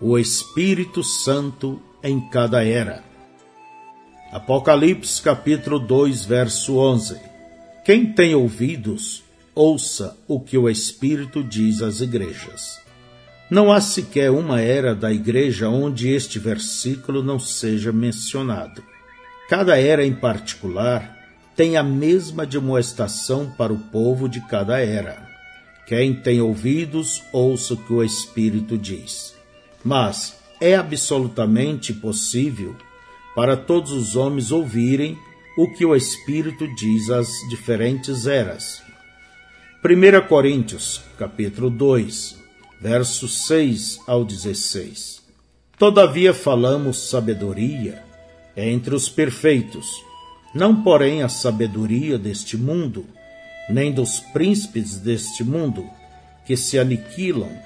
o Espírito Santo em cada era. Apocalipse capítulo 2, verso 11. Quem tem ouvidos, ouça o que o Espírito diz às igrejas. Não há sequer uma era da igreja onde este versículo não seja mencionado. Cada era em particular tem a mesma demonstração para o povo de cada era. Quem tem ouvidos, ouça o que o Espírito diz. Mas é absolutamente possível para todos os homens ouvirem o que o Espírito diz às diferentes eras. 1 Coríntios, capítulo 2, versos 6 ao 16. Todavia falamos sabedoria entre os perfeitos, não porém a sabedoria deste mundo, nem dos príncipes deste mundo, que se aniquilam,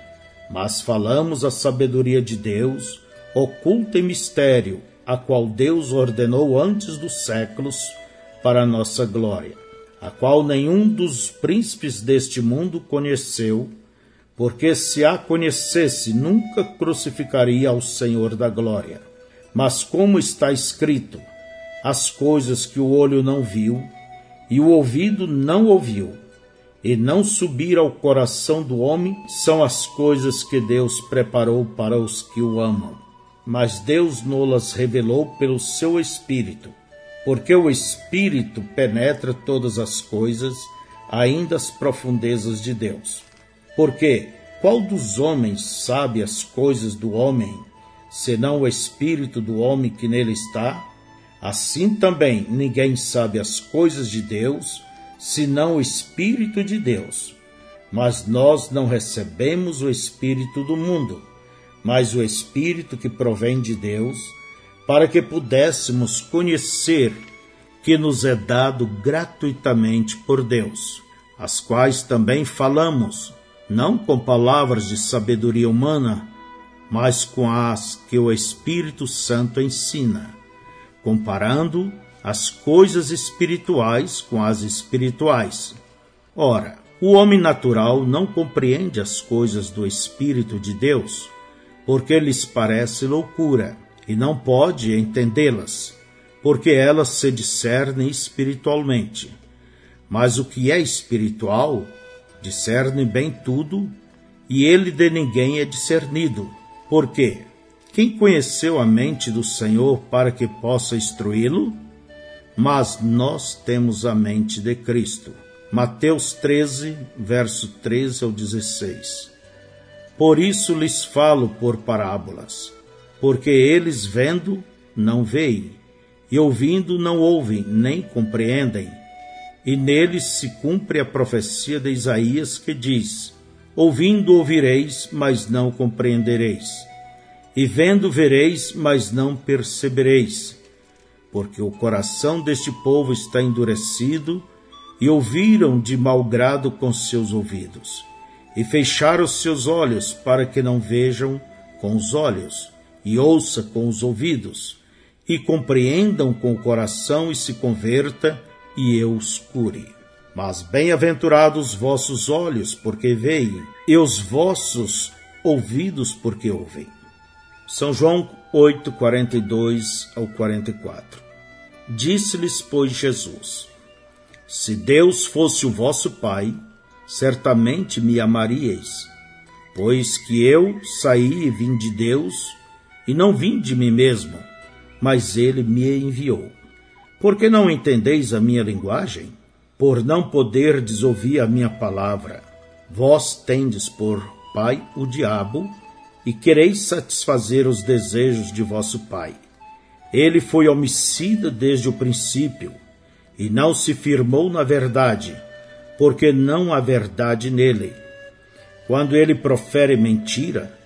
mas falamos a sabedoria de Deus, oculta em mistério, a qual Deus ordenou antes dos séculos para a nossa glória, a qual nenhum dos príncipes deste mundo conheceu, porque se a conhecesse, nunca crucificaria ao Senhor da glória. Mas como está escrito, as coisas que o olho não viu e o ouvido não ouviu, e não subir ao coração do homem, são as coisas que Deus preparou para os que o amam. Mas Deus nolas revelou pelo seu Espírito, porque o Espírito penetra todas as coisas, ainda as profundezas de Deus. Porque qual dos homens sabe as coisas do homem, senão o Espírito do homem que nele está? Assim também ninguém sabe as coisas de Deus, senão o Espírito de Deus. Mas nós não recebemos o Espírito do mundo, mas o Espírito que provém de Deus, para que pudéssemos conhecer que nos é dado gratuitamente por Deus, as quais também falamos, não com palavras de sabedoria humana, mas com as que o Espírito Santo ensina comparando as coisas espirituais com as espirituais. Ora, o homem natural não compreende as coisas do Espírito de Deus, porque lhes parece loucura, e não pode entendê-las, porque elas se discernem espiritualmente. Mas o que é espiritual discerne bem tudo, e ele de ninguém é discernido. Por quê? Quem conheceu a mente do Senhor para que possa instruí-lo? Mas nós temos a mente de Cristo. Mateus 13, verso 13 ao 16. Por isso lhes falo por parábolas, porque eles vendo não veem, e ouvindo não ouvem, nem compreendem. E neles se cumpre a profecia de Isaías que diz: Ouvindo ouvireis, mas não compreendereis e vendo vereis, mas não percebereis, porque o coração deste povo está endurecido, e ouviram de mau grado com seus ouvidos, e fecharam seus olhos para que não vejam com os olhos, e ouça com os ouvidos, e compreendam com o coração e se converta, e eu os cure. Mas bem-aventurados vossos olhos, porque veem, e os vossos ouvidos, porque ouvem. São João 8, 42 ao 44. Disse-lhes, pois, Jesus: Se Deus fosse o vosso Pai, certamente me amaríeis, pois que eu saí e vim de Deus, e não vim de mim mesmo, mas ele me enviou. Por que não entendeis a minha linguagem? Por não poderdes ouvir a minha palavra. Vós tendes por pai o diabo, e quereis satisfazer os desejos de vosso pai. Ele foi homicida desde o princípio e não se firmou na verdade, porque não há verdade nele. Quando ele profere mentira,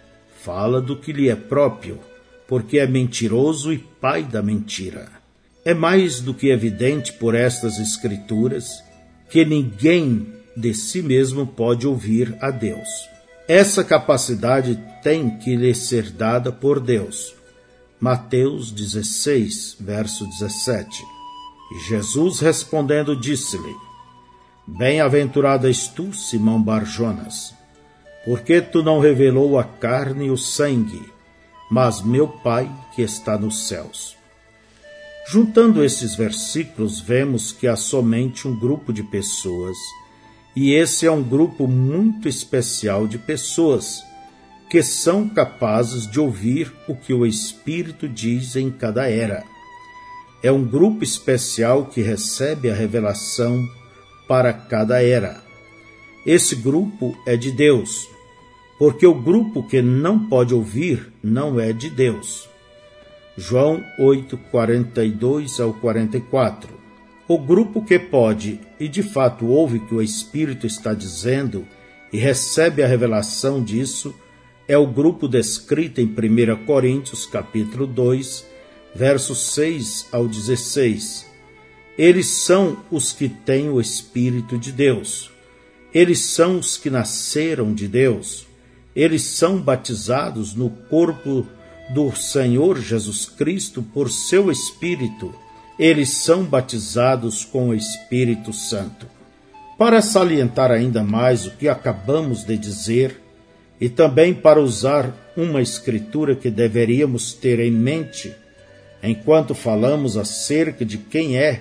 fala do que lhe é próprio, porque é mentiroso e pai da mentira. É mais do que evidente por estas Escrituras que ninguém de si mesmo pode ouvir a Deus. Essa capacidade tem que lhe ser dada por Deus. Mateus 16, verso 17. E Jesus respondendo disse-lhe: Bem-aventurado és tu, Simão Barjonas, porque tu não revelou a carne e o sangue, mas meu Pai que está nos céus. Juntando esses versículos, vemos que há somente um grupo de pessoas, e esse é um grupo muito especial de pessoas que são capazes de ouvir o que o Espírito diz em cada era. É um grupo especial que recebe a revelação para cada era. Esse grupo é de Deus, porque o grupo que não pode ouvir não é de Deus. João 8, 42 ao 44. O grupo que pode e de fato ouve que o Espírito está dizendo e recebe a revelação disso é o grupo descrito em 1 Coríntios capítulo 2, versos 6 ao 16. Eles são os que têm o Espírito de Deus. Eles são os que nasceram de Deus. Eles são batizados no corpo do Senhor Jesus Cristo por seu Espírito, eles são batizados com o Espírito Santo. Para salientar ainda mais o que acabamos de dizer, e também para usar uma escritura que deveríamos ter em mente enquanto falamos acerca de quem é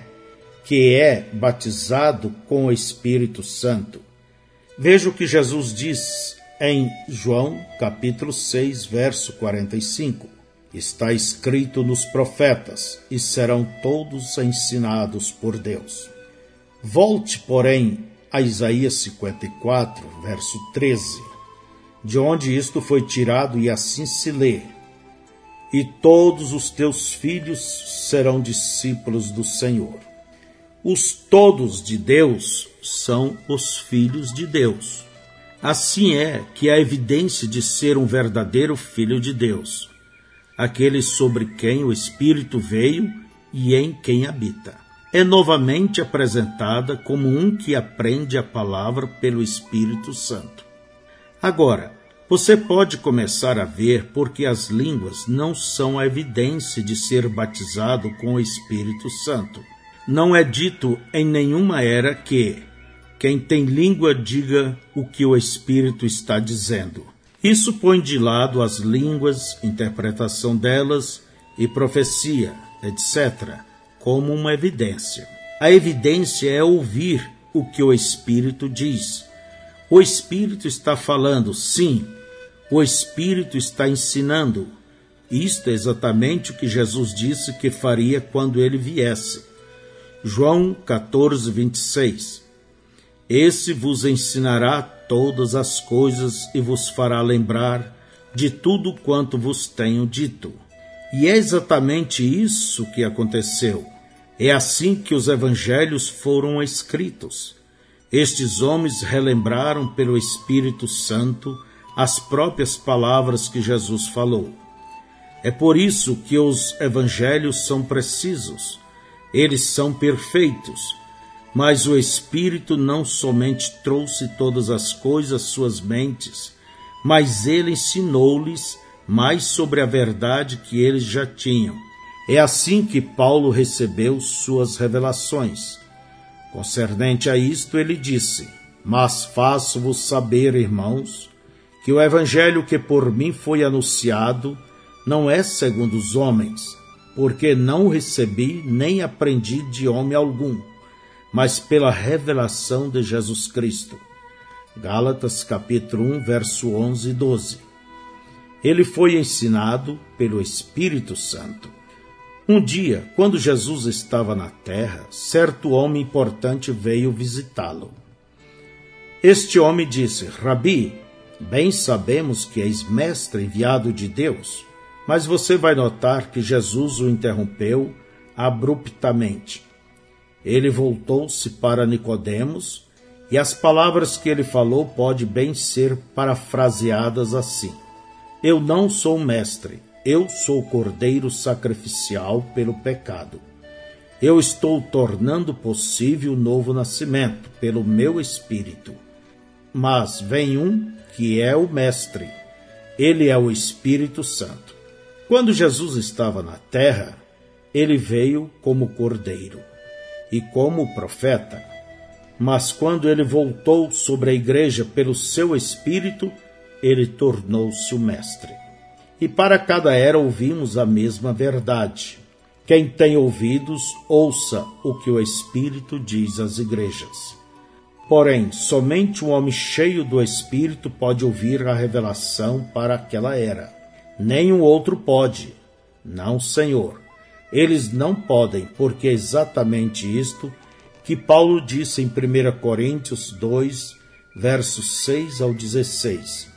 que é batizado com o Espírito Santo. Veja o que Jesus diz em João capítulo 6, verso 45. Está escrito nos profetas, e serão todos ensinados por Deus. Volte, porém, a Isaías 54, verso 13, de onde isto foi tirado, e assim se lê: E todos os teus filhos serão discípulos do Senhor. Os todos de Deus são os filhos de Deus. Assim é que a evidência de ser um verdadeiro filho de Deus, aquele sobre quem o Espírito veio e em quem habita, é novamente apresentada como um que aprende a palavra pelo Espírito Santo. Agora, você pode começar a ver porque as línguas não são a evidência de ser batizado com o Espírito Santo. Não é dito em nenhuma era que, quem tem língua diga o que o Espírito está dizendo. Isso põe de lado as línguas, interpretação delas e profecia, etc., como uma evidência. A evidência é ouvir o que o Espírito diz. O Espírito está falando, sim, o Espírito está ensinando. Isto é exatamente o que Jesus disse que faria quando ele viesse. João 14, 26. Esse vos ensinará todas as coisas e vos fará lembrar de tudo quanto vos tenho dito. E é exatamente isso que aconteceu. É assim que os evangelhos foram escritos. Estes homens relembraram pelo Espírito Santo as próprias palavras que Jesus falou. É por isso que os evangelhos são precisos. Eles são perfeitos mas o Espírito não somente trouxe todas as coisas suas mentes, mas ele ensinou-lhes mais sobre a verdade que eles já tinham. É assim que Paulo recebeu suas revelações. Concernente a isto, ele disse: Mas faço-vos saber, irmãos, que o evangelho que por mim foi anunciado não é segundo os homens, porque não recebi nem aprendi de homem algum mas pela revelação de Jesus Cristo. Gálatas capítulo 1, verso 11 e 12. Ele foi ensinado pelo Espírito Santo. Um dia, quando Jesus estava na terra, certo homem importante veio visitá-lo. Este homem disse: Rabi, bem sabemos que és mestre enviado de Deus, mas você vai notar que Jesus o interrompeu abruptamente. Ele voltou-se para Nicodemos, e as palavras que ele falou pode bem ser parafraseadas assim: Eu não sou mestre, eu sou cordeiro sacrificial pelo pecado. Eu estou tornando possível o novo nascimento pelo meu espírito. Mas vem um que é o mestre. Ele é o Espírito Santo. Quando Jesus estava na terra, ele veio como cordeiro e como profeta, mas quando ele voltou sobre a igreja pelo seu espírito, ele tornou-se o mestre. e para cada era ouvimos a mesma verdade. Quem tem ouvidos, ouça o que o Espírito diz às igrejas. Porém, somente um homem cheio do Espírito pode ouvir a revelação para aquela era. Nenhum outro pode. Não, Senhor. Eles não podem, porque é exatamente isto que Paulo disse em 1 Coríntios 2, versos 6 ao 16.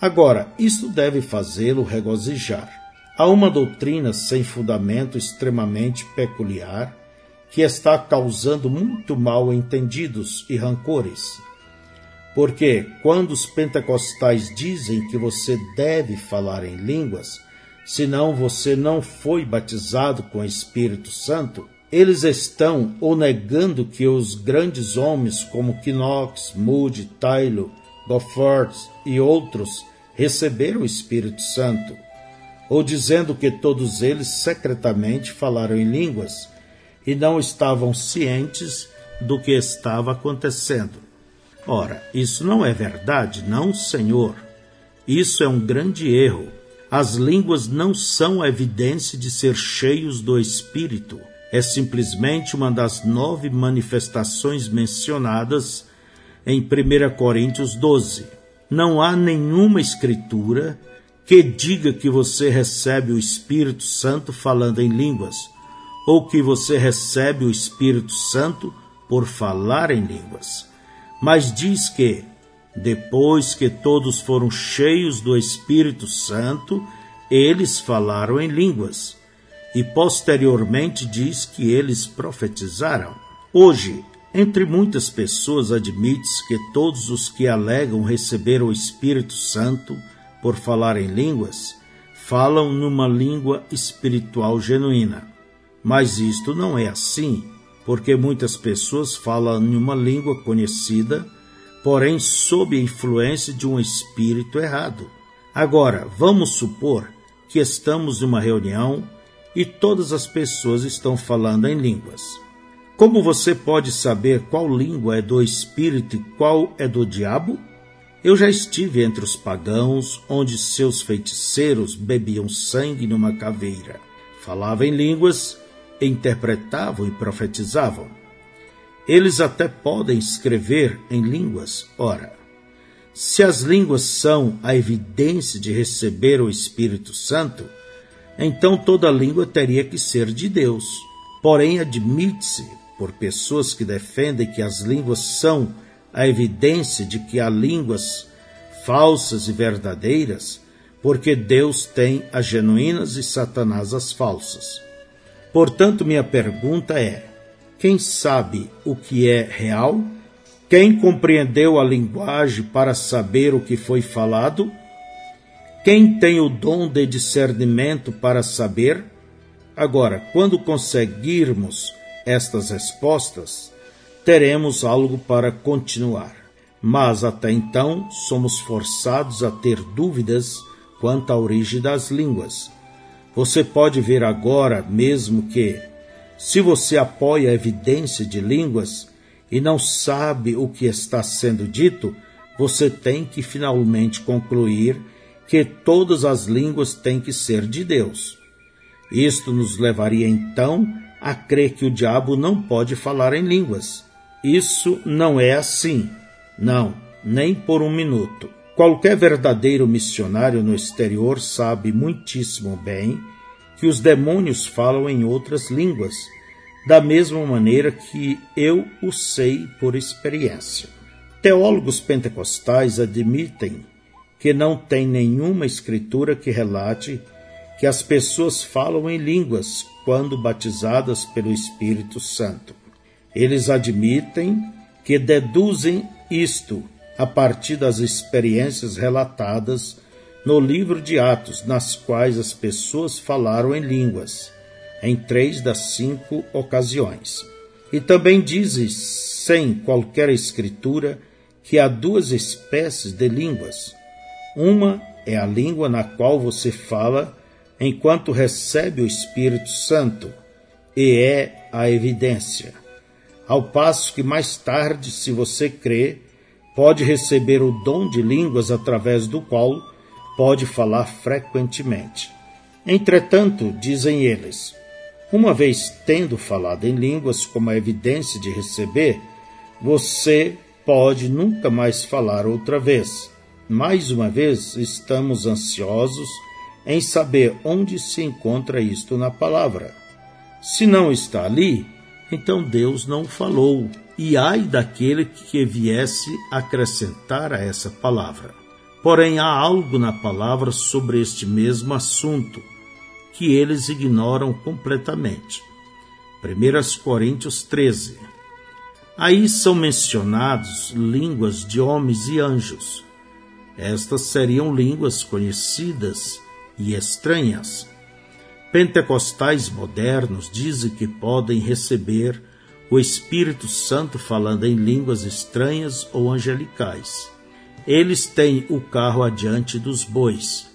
Agora, isto deve fazê-lo regozijar. Há uma doutrina sem fundamento extremamente peculiar que está causando muito mal entendidos e rancores. Porque quando os pentecostais dizem que você deve falar em línguas, senão você não foi batizado com o Espírito Santo, eles estão ou negando que os grandes homens como Knox, Moody, Tyler, Gofford e outros receberam o Espírito Santo, ou dizendo que todos eles secretamente falaram em línguas e não estavam cientes do que estava acontecendo. Ora, isso não é verdade, não, Senhor. Isso é um grande erro. As línguas não são a evidência de ser cheios do Espírito. É simplesmente uma das nove manifestações mencionadas em 1 Coríntios 12. Não há nenhuma escritura que diga que você recebe o Espírito Santo falando em línguas ou que você recebe o Espírito Santo por falar em línguas. Mas diz que, depois que todos foram cheios do Espírito Santo, eles falaram em línguas. E posteriormente diz que eles profetizaram. Hoje, entre muitas pessoas, admite-se que todos os que alegam receber o Espírito Santo por falar em línguas falam numa língua espiritual genuína. Mas isto não é assim, porque muitas pessoas falam em uma língua conhecida, porém sob a influência de um espírito errado. Agora, vamos supor que estamos em uma reunião e todas as pessoas estão falando em línguas. Como você pode saber qual língua é do espírito e qual é do diabo? Eu já estive entre os pagãos, onde seus feiticeiros bebiam sangue numa caveira. Falava em línguas interpretavam e profetizavam. Eles até podem escrever em línguas, ora. Se as línguas são a evidência de receber o Espírito Santo, então toda língua teria que ser de Deus. Porém, admite-se por pessoas que defendem que as línguas são a evidência de que há línguas falsas e verdadeiras, porque Deus tem as genuínas e Satanás as falsas. Portanto, minha pergunta é: quem sabe o que é real? Quem compreendeu a linguagem para saber o que foi falado? Quem tem o dom de discernimento para saber? Agora, quando conseguirmos estas respostas, teremos algo para continuar. Mas até então somos forçados a ter dúvidas quanto à origem das línguas você pode ver agora mesmo que, se você apoia a evidência de línguas e não sabe o que está sendo dito, você tem que finalmente concluir que todas as línguas têm que ser de Deus. Isto nos levaria então a crer que o diabo não pode falar em línguas. Isso não é assim. Não, nem por um minuto. Qualquer verdadeiro missionário no exterior sabe muitíssimo bem que os demônios falam em outras línguas, da mesma maneira que eu o sei por experiência. Teólogos pentecostais admitem que não tem nenhuma escritura que relate que as pessoas falam em línguas quando batizadas pelo Espírito Santo. Eles admitem que deduzem isto a partir das experiências relatadas no livro de Atos, nas quais as pessoas falaram em línguas, em três das cinco ocasiões. E também dizem, sem qualquer escritura, que há duas espécies de línguas. Uma é a língua na qual você fala enquanto recebe o Espírito Santo, e é a evidência. Ao passo que mais tarde, se você crê, pode receber o dom de línguas através do qual pode falar frequentemente. Entretanto, dizem eles, uma vez tendo falado em línguas como a evidência de receber, você pode nunca mais falar outra vez. Mais uma vez, estamos ansiosos em saber onde se encontra isto na palavra. Se não está ali, então Deus não falou, e ai daquele que viesse acrescentar a essa palavra. Porém, há algo na palavra sobre este mesmo assunto que eles ignoram completamente. 1 Coríntios 13. Aí são mencionados línguas de homens e anjos. Estas seriam línguas conhecidas e estranhas. Pentecostais modernos dizem que podem receber o Espírito Santo falando em línguas estranhas ou angelicais. Eles têm o carro adiante dos bois,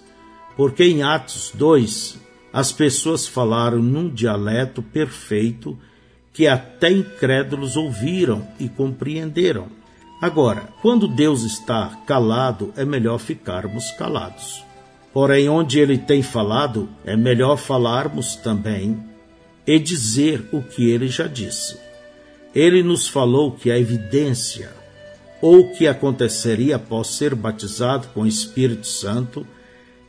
porque em Atos 2 as pessoas falaram num dialeto perfeito que até incrédulos ouviram e compreenderam. Agora, quando Deus está calado, é melhor ficarmos calados. Porém, onde ele tem falado, é melhor falarmos também e dizer o que ele já disse. Ele nos falou que a evidência ou o que aconteceria após ser batizado com o Espírito Santo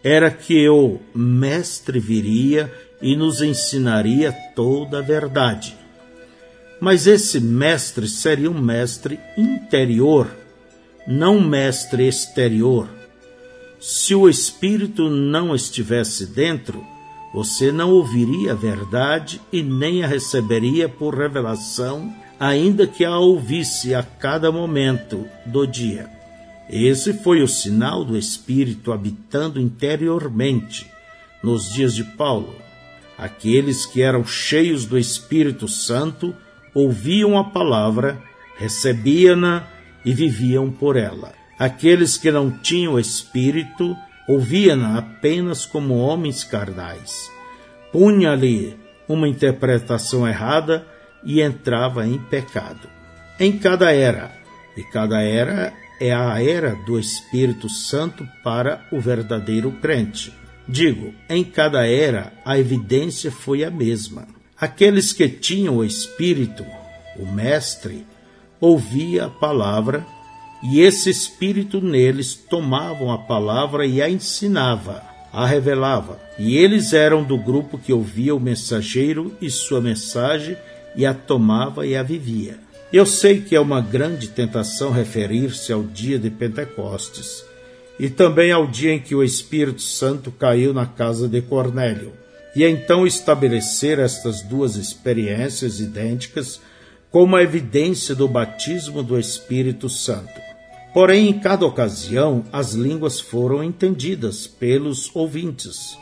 era que o Mestre viria e nos ensinaria toda a verdade. Mas esse mestre seria um mestre interior, não mestre exterior. Se o Espírito não estivesse dentro, você não ouviria a verdade e nem a receberia por revelação, ainda que a ouvisse a cada momento do dia. Esse foi o sinal do Espírito habitando interiormente nos dias de Paulo. Aqueles que eram cheios do Espírito Santo ouviam a palavra, recebiam-na e viviam por ela. Aqueles que não tinham Espírito ouviam-na apenas como homens carnais. Punha-lhe uma interpretação errada e entrava em pecado. Em cada era, e cada era é a era do Espírito Santo para o verdadeiro crente. Digo, em cada era a evidência foi a mesma. Aqueles que tinham o Espírito, o Mestre, ouvia a palavra e esse Espírito neles tomavam a palavra e a ensinava, a revelava. E eles eram do grupo que ouvia o mensageiro e sua mensagem e a tomava e a vivia. Eu sei que é uma grande tentação referir-se ao dia de Pentecostes e também ao dia em que o Espírito Santo caiu na casa de Cornélio, e então estabelecer estas duas experiências idênticas como a evidência do batismo do Espírito Santo. Porém, em cada ocasião, as línguas foram entendidas pelos ouvintes.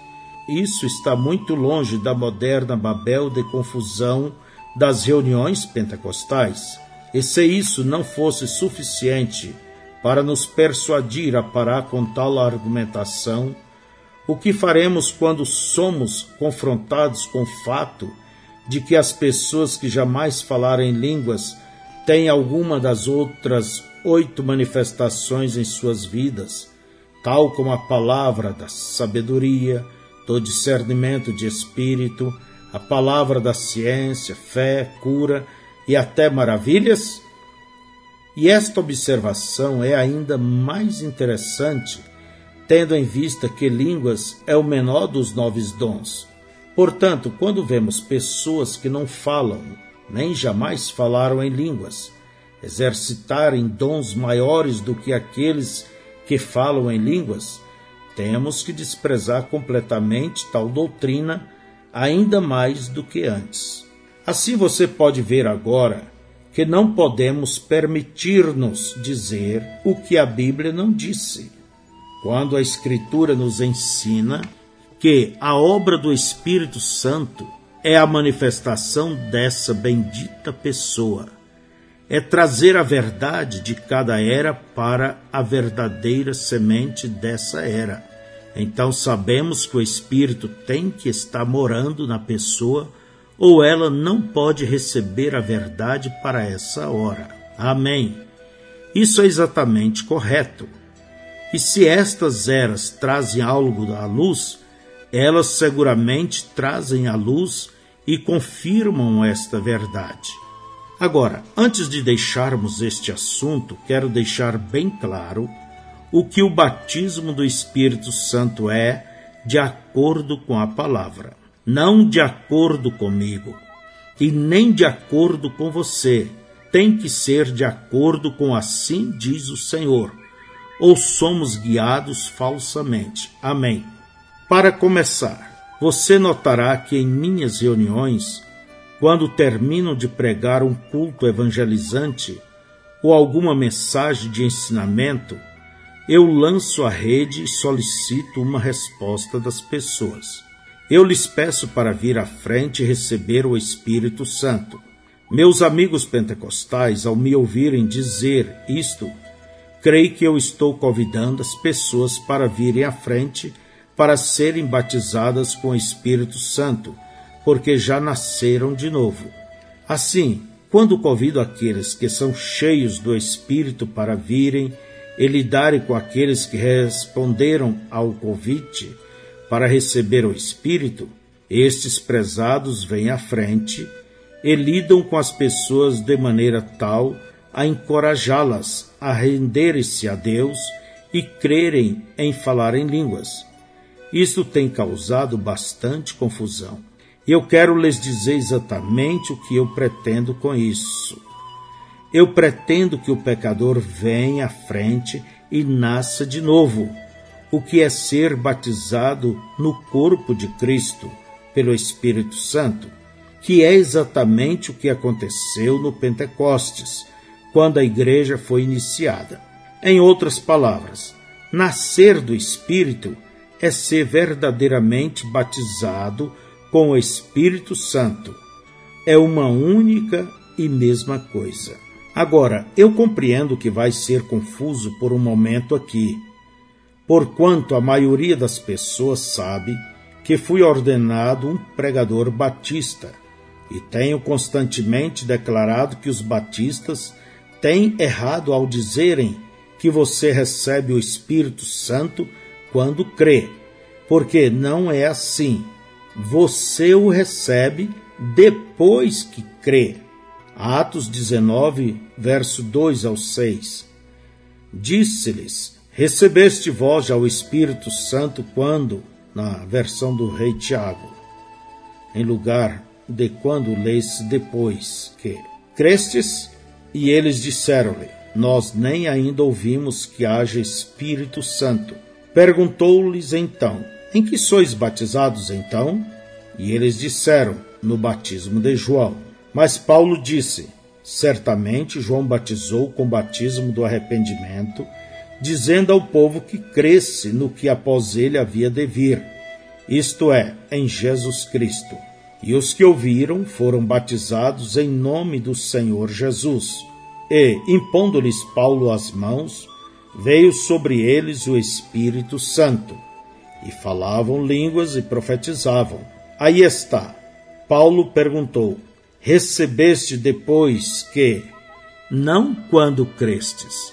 Isso está muito longe da moderna Babel de confusão das reuniões pentecostais. E se isso não fosse suficiente para nos persuadir a parar com tal argumentação, o que faremos quando somos confrontados com o fato de que as pessoas que jamais falaram em línguas têm alguma das outras oito manifestações em suas vidas, tal como a palavra da sabedoria, do discernimento de espírito, a palavra da ciência, fé, cura e até maravilhas? E esta observação é ainda mais interessante, tendo em vista que línguas é o menor dos nove dons. Portanto, quando vemos pessoas que não falam, nem jamais falaram em línguas, exercitarem dons maiores do que aqueles que falam em línguas, temos que desprezar completamente tal doutrina ainda mais do que antes. Assim você pode ver agora que não podemos permitir-nos dizer o que a Bíblia não disse. Quando a Escritura nos ensina que a obra do Espírito Santo é a manifestação dessa bendita pessoa, é trazer a verdade de cada era para a verdadeira semente dessa era então sabemos que o Espírito tem que estar morando na pessoa ou ela não pode receber a verdade para essa hora. Amém. Isso é exatamente correto. E se estas eras trazem algo à luz, elas seguramente trazem à luz e confirmam esta verdade. Agora, antes de deixarmos este assunto, quero deixar bem claro o que o batismo do Espírito Santo é de acordo com a palavra, não de acordo comigo e nem de acordo com você. Tem que ser de acordo com assim diz o Senhor, ou somos guiados falsamente. Amém. Para começar, você notará que em minhas reuniões, quando termino de pregar um culto evangelizante ou alguma mensagem de ensinamento, eu lanço a rede e solicito uma resposta das pessoas. Eu lhes peço para vir à frente e receber o Espírito Santo. Meus amigos pentecostais, ao me ouvirem dizer isto, creio que eu estou convidando as pessoas para virem à frente para serem batizadas com o Espírito Santo, porque já nasceram de novo. Assim, quando convido aqueles que são cheios do Espírito para virem e lidarem com aqueles que responderam ao convite, para receber o Espírito, estes prezados vêm à frente e lidam com as pessoas de maneira tal a encorajá-las a renderem-se a Deus e crerem em falar em línguas. Isto tem causado bastante confusão. E eu quero lhes dizer exatamente o que eu pretendo com isso. Eu pretendo que o pecador venha à frente e nasça de novo o que é ser batizado no corpo de Cristo pelo Espírito Santo, que é exatamente o que aconteceu no Pentecostes, quando a igreja foi iniciada. Em outras palavras, nascer do Espírito é ser verdadeiramente batizado com o Espírito Santo. É uma única e mesma coisa. Agora, eu compreendo que vai ser confuso por um momento aqui, porquanto a maioria das pessoas sabe que fui ordenado um pregador batista e tenho constantemente declarado que os batistas têm errado ao dizerem que você recebe o Espírito Santo quando crê, porque não é assim. Você o recebe depois que crê. Atos 19, verso 2 ao 6. Disse-lhes: Recebeste vós já o Espírito Santo quando, na versão do rei Tiago, em lugar de quando lês depois que crestes, e eles disseram-lhe, nós nem ainda ouvimos que haja Espírito Santo. Perguntou-lhes então, em que sois batizados então? E eles disseram, no batismo de João. Mas Paulo disse, certamente João batizou com o batismo do arrependimento, dizendo ao povo que cresce no que após ele havia de vir, isto é, em Jesus Cristo. E os que ouviram foram batizados em nome do Senhor Jesus. E, impondo-lhes Paulo as mãos, veio sobre eles o Espírito Santo, e falavam línguas e profetizavam. Aí está. Paulo perguntou: Recebeste depois que? Não quando crestes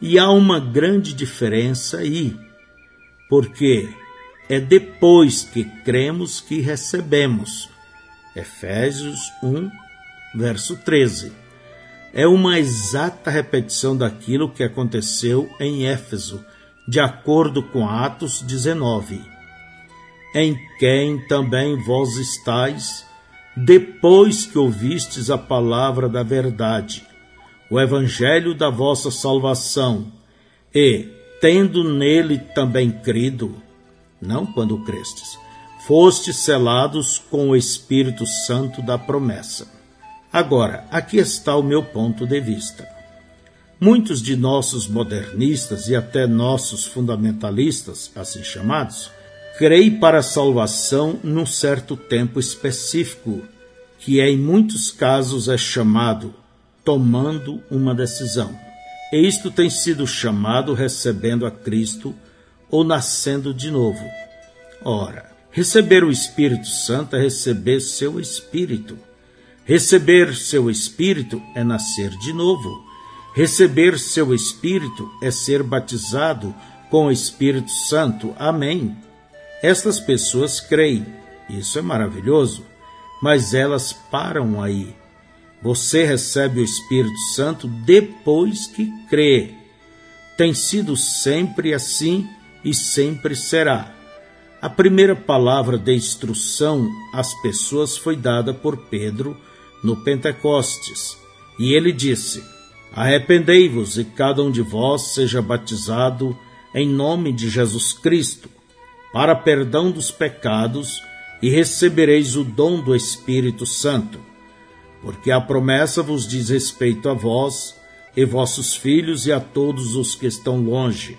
e há uma grande diferença aí, porque é depois que cremos que recebemos. Efésios 1, verso 13. É uma exata repetição daquilo que aconteceu em Éfeso, de acordo com Atos 19. Em quem também vós estáis, depois que ouvistes a palavra da verdade, o evangelho da vossa salvação, e, tendo nele também crido, não quando crestes, fostes selados com o Espírito Santo da promessa. Agora, aqui está o meu ponto de vista. Muitos de nossos modernistas e até nossos fundamentalistas, assim chamados, creem para a salvação num certo tempo específico, que em muitos casos é chamado tomando uma decisão. E isto tem sido chamado recebendo a Cristo ou nascendo de novo. Ora, receber o Espírito Santo é receber seu Espírito. Receber seu Espírito é nascer de novo. Receber seu Espírito é ser batizado com o Espírito Santo. Amém. Estas pessoas creem, isso é maravilhoso, mas elas param aí. Você recebe o Espírito Santo depois que crê. Tem sido sempre assim e sempre será. A primeira palavra de instrução às pessoas foi dada por Pedro no Pentecostes, e ele disse: Arrependei-vos e cada um de vós seja batizado em nome de Jesus Cristo, para perdão dos pecados, e recebereis o dom do Espírito Santo. Porque a promessa vos diz respeito a vós e vossos filhos e a todos os que estão longe,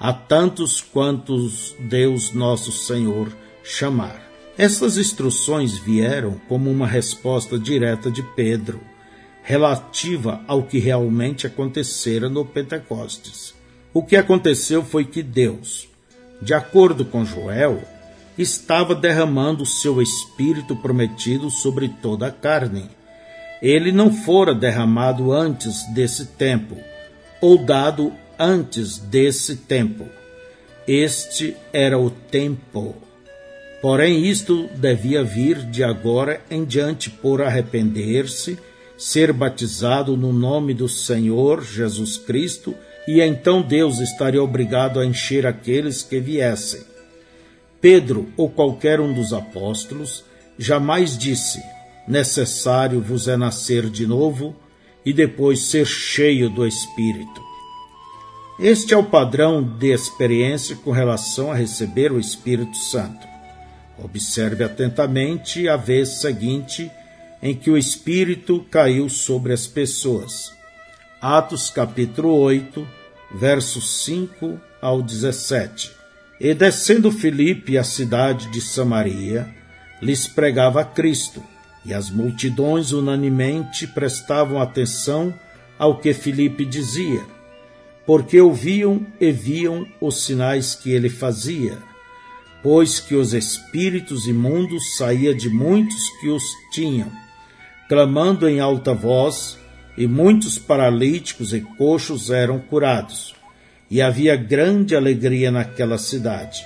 a tantos quantos Deus nosso Senhor chamar. Essas instruções vieram como uma resposta direta de Pedro relativa ao que realmente acontecera no Pentecostes. O que aconteceu foi que Deus, de acordo com Joel, estava derramando o seu espírito prometido sobre toda a carne. Ele não fora derramado antes desse tempo, ou dado antes desse tempo. Este era o tempo. Porém, isto devia vir de agora em diante por arrepender-se ser batizado no nome do Senhor Jesus Cristo, e então Deus estaria obrigado a encher aqueles que viessem. Pedro ou qualquer um dos apóstolos jamais disse: necessário vos é nascer de novo e depois ser cheio do Espírito. Este é o padrão de experiência com relação a receber o Espírito Santo. Observe atentamente a vez seguinte em que o Espírito caiu sobre as pessoas. Atos capítulo 8, versos 5 ao 17. E descendo Filipe à cidade de Samaria, lhes pregava Cristo, e as multidões unanimemente prestavam atenção ao que Filipe dizia, porque ouviam e viam os sinais que ele fazia, pois que os espíritos imundos saía de muitos que os tinham clamando em alta voz, e muitos paralíticos e coxos eram curados. E havia grande alegria naquela cidade.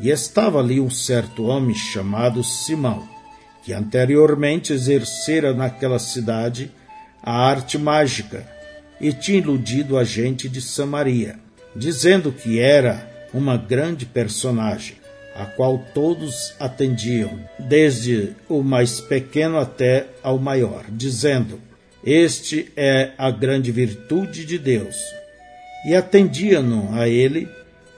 E estava ali um certo homem chamado Simão, que anteriormente exercera naquela cidade a arte mágica e tinha iludido a gente de Samaria, dizendo que era uma grande personagem a qual todos atendiam, desde o mais pequeno até ao maior, dizendo: Este é a grande virtude de Deus. E atendiam-no a ele,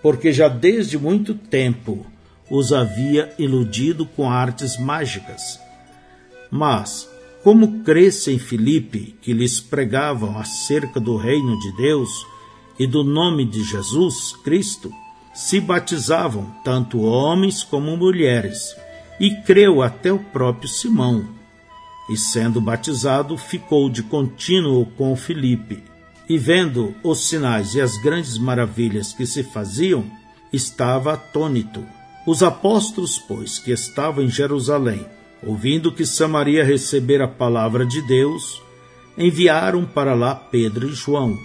porque já desde muito tempo os havia iludido com artes mágicas. Mas, como cresce em Filipe, que lhes pregavam acerca do reino de Deus e do nome de Jesus Cristo, se batizavam tanto homens como mulheres, e creu até o próprio Simão. E sendo batizado, ficou de contínuo com Filipe. E vendo os sinais e as grandes maravilhas que se faziam, estava atônito. Os apóstolos, pois, que estavam em Jerusalém, ouvindo que Samaria recebera a palavra de Deus, enviaram para lá Pedro e João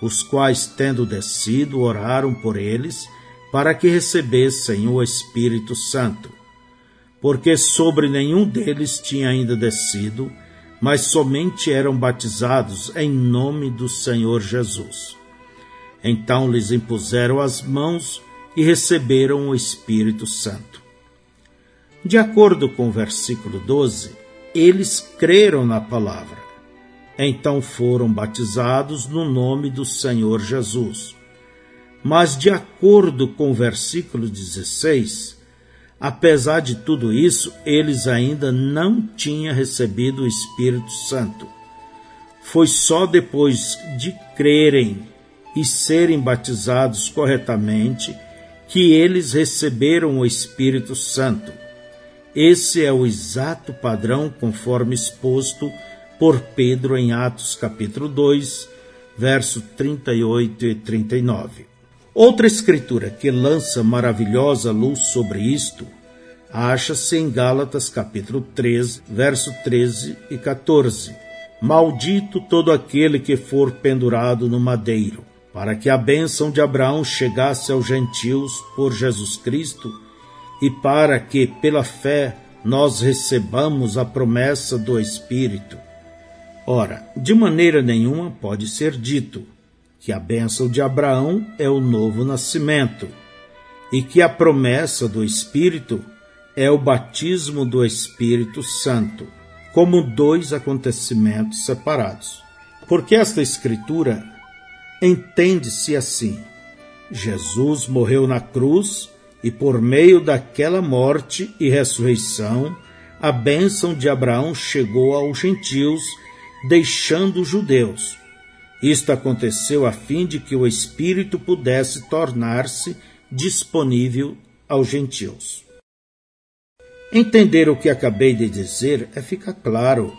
os quais, tendo descido, oraram por eles, para que recebessem o Espírito Santo. Porque sobre nenhum deles tinha ainda descido, mas somente eram batizados em nome do Senhor Jesus. Então lhes impuseram as mãos e receberam o Espírito Santo. De acordo com o versículo 12, eles creram na palavra então foram batizados no nome do Senhor Jesus. Mas, de acordo com o versículo 16, apesar de tudo isso, eles ainda não tinham recebido o Espírito Santo. Foi só depois de crerem e serem batizados corretamente que eles receberam o Espírito Santo. Esse é o exato padrão conforme exposto por Pedro em Atos capítulo 2, verso 38 e 39. Outra escritura que lança maravilhosa luz sobre isto acha-se em Gálatas capítulo 3, verso 13 e 14. Maldito todo aquele que for pendurado no madeiro, para que a bênção de Abraão chegasse aos gentios por Jesus Cristo e para que, pela fé, nós recebamos a promessa do Espírito. Ora, de maneira nenhuma pode ser dito que a bênção de Abraão é o novo nascimento e que a promessa do Espírito é o batismo do Espírito Santo, como dois acontecimentos separados. Porque esta Escritura entende-se assim: Jesus morreu na cruz e, por meio daquela morte e ressurreição, a bênção de Abraão chegou aos gentios, deixando os judeus. Isto aconteceu a fim de que o Espírito pudesse tornar-se disponível aos gentios. Entender o que acabei de dizer é ficar claro,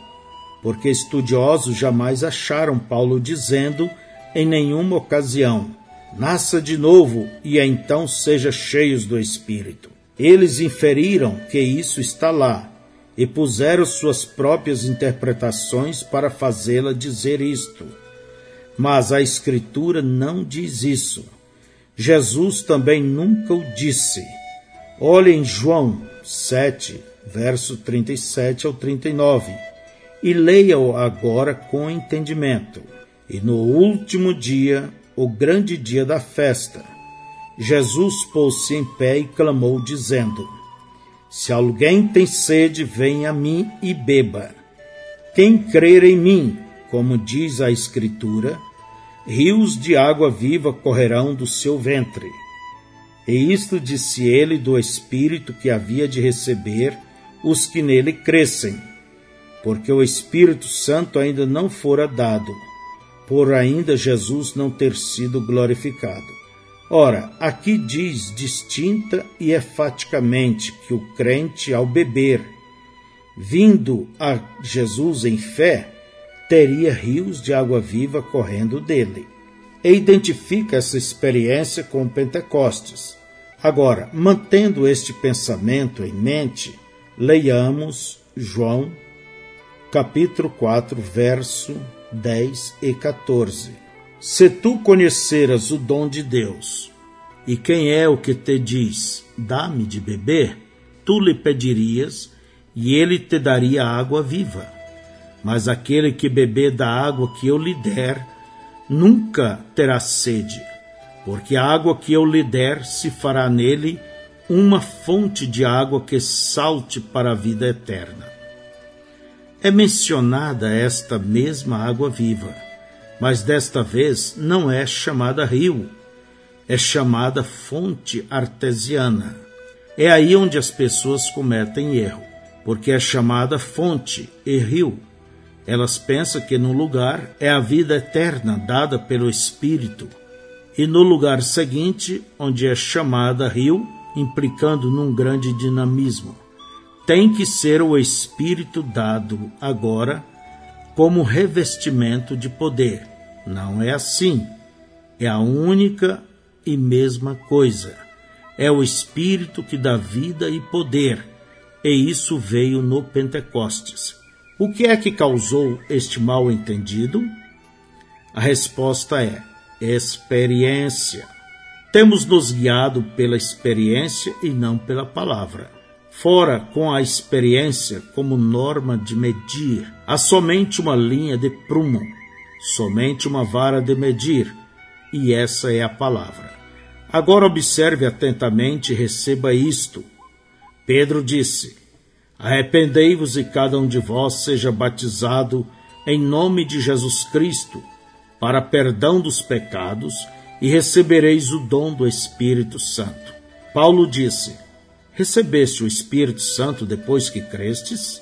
porque estudiosos jamais acharam Paulo dizendo em nenhuma ocasião nasça de novo e então seja cheios do Espírito. Eles inferiram que isso está lá e puseram suas próprias interpretações para fazê-la dizer isto. Mas a Escritura não diz isso. Jesus também nunca o disse. Olhem João 7, verso 37 ao 39, e leia-o agora com entendimento. E no último dia o grande dia da festa, Jesus pôs-se em pé e clamou, dizendo: Se alguém tem sede, venha a mim e beba. Quem crer em mim, como diz a Escritura, rios de água viva correrão do seu ventre. E isto disse ele do Espírito que havia de receber os que nele crescem, porque o Espírito Santo ainda não fora dado por ainda Jesus não ter sido glorificado. Ora, aqui diz distinta e enfaticamente que o crente, ao beber, vindo a Jesus em fé, teria rios de água viva correndo dele. E identifica essa experiência com Pentecostes. Agora, mantendo este pensamento em mente, leiamos João, capítulo 4, verso 10 e 14. Se tu conheceras o dom de Deus, e quem é o que te diz, dá-me de beber, tu lhe pedirias, e ele te daria água viva. Mas aquele que beber da água que eu lhe der, nunca terá sede, porque a água que eu lhe der se fará nele uma fonte de água que salte para a vida eterna. É mencionada esta mesma água viva, mas desta vez não é chamada rio, é chamada fonte artesiana. É aí onde as pessoas cometem erro, porque é chamada fonte e rio. Elas pensam que no lugar é a vida eterna dada pelo Espírito, e no lugar seguinte, onde é chamada rio, implicando num grande dinamismo tem que ser o Espírito dado agora como revestimento de poder. Não é assim. É a única e mesma coisa. É o Espírito que dá vida e poder, e isso veio no Pentecostes. O que é que causou este mal entendido? A resposta é experiência. Temos nos guiado pela experiência e não pela palavra fora com a experiência como norma de medir. Há somente uma linha de prumo, somente uma vara de medir, e essa é a palavra. Agora observe atentamente e receba isto. Pedro disse: Arrependei-vos e cada um de vós seja batizado em nome de Jesus Cristo, para perdão dos pecados, e recebereis o dom do Espírito Santo. Paulo disse: Recebeste o Espírito Santo depois que crestes?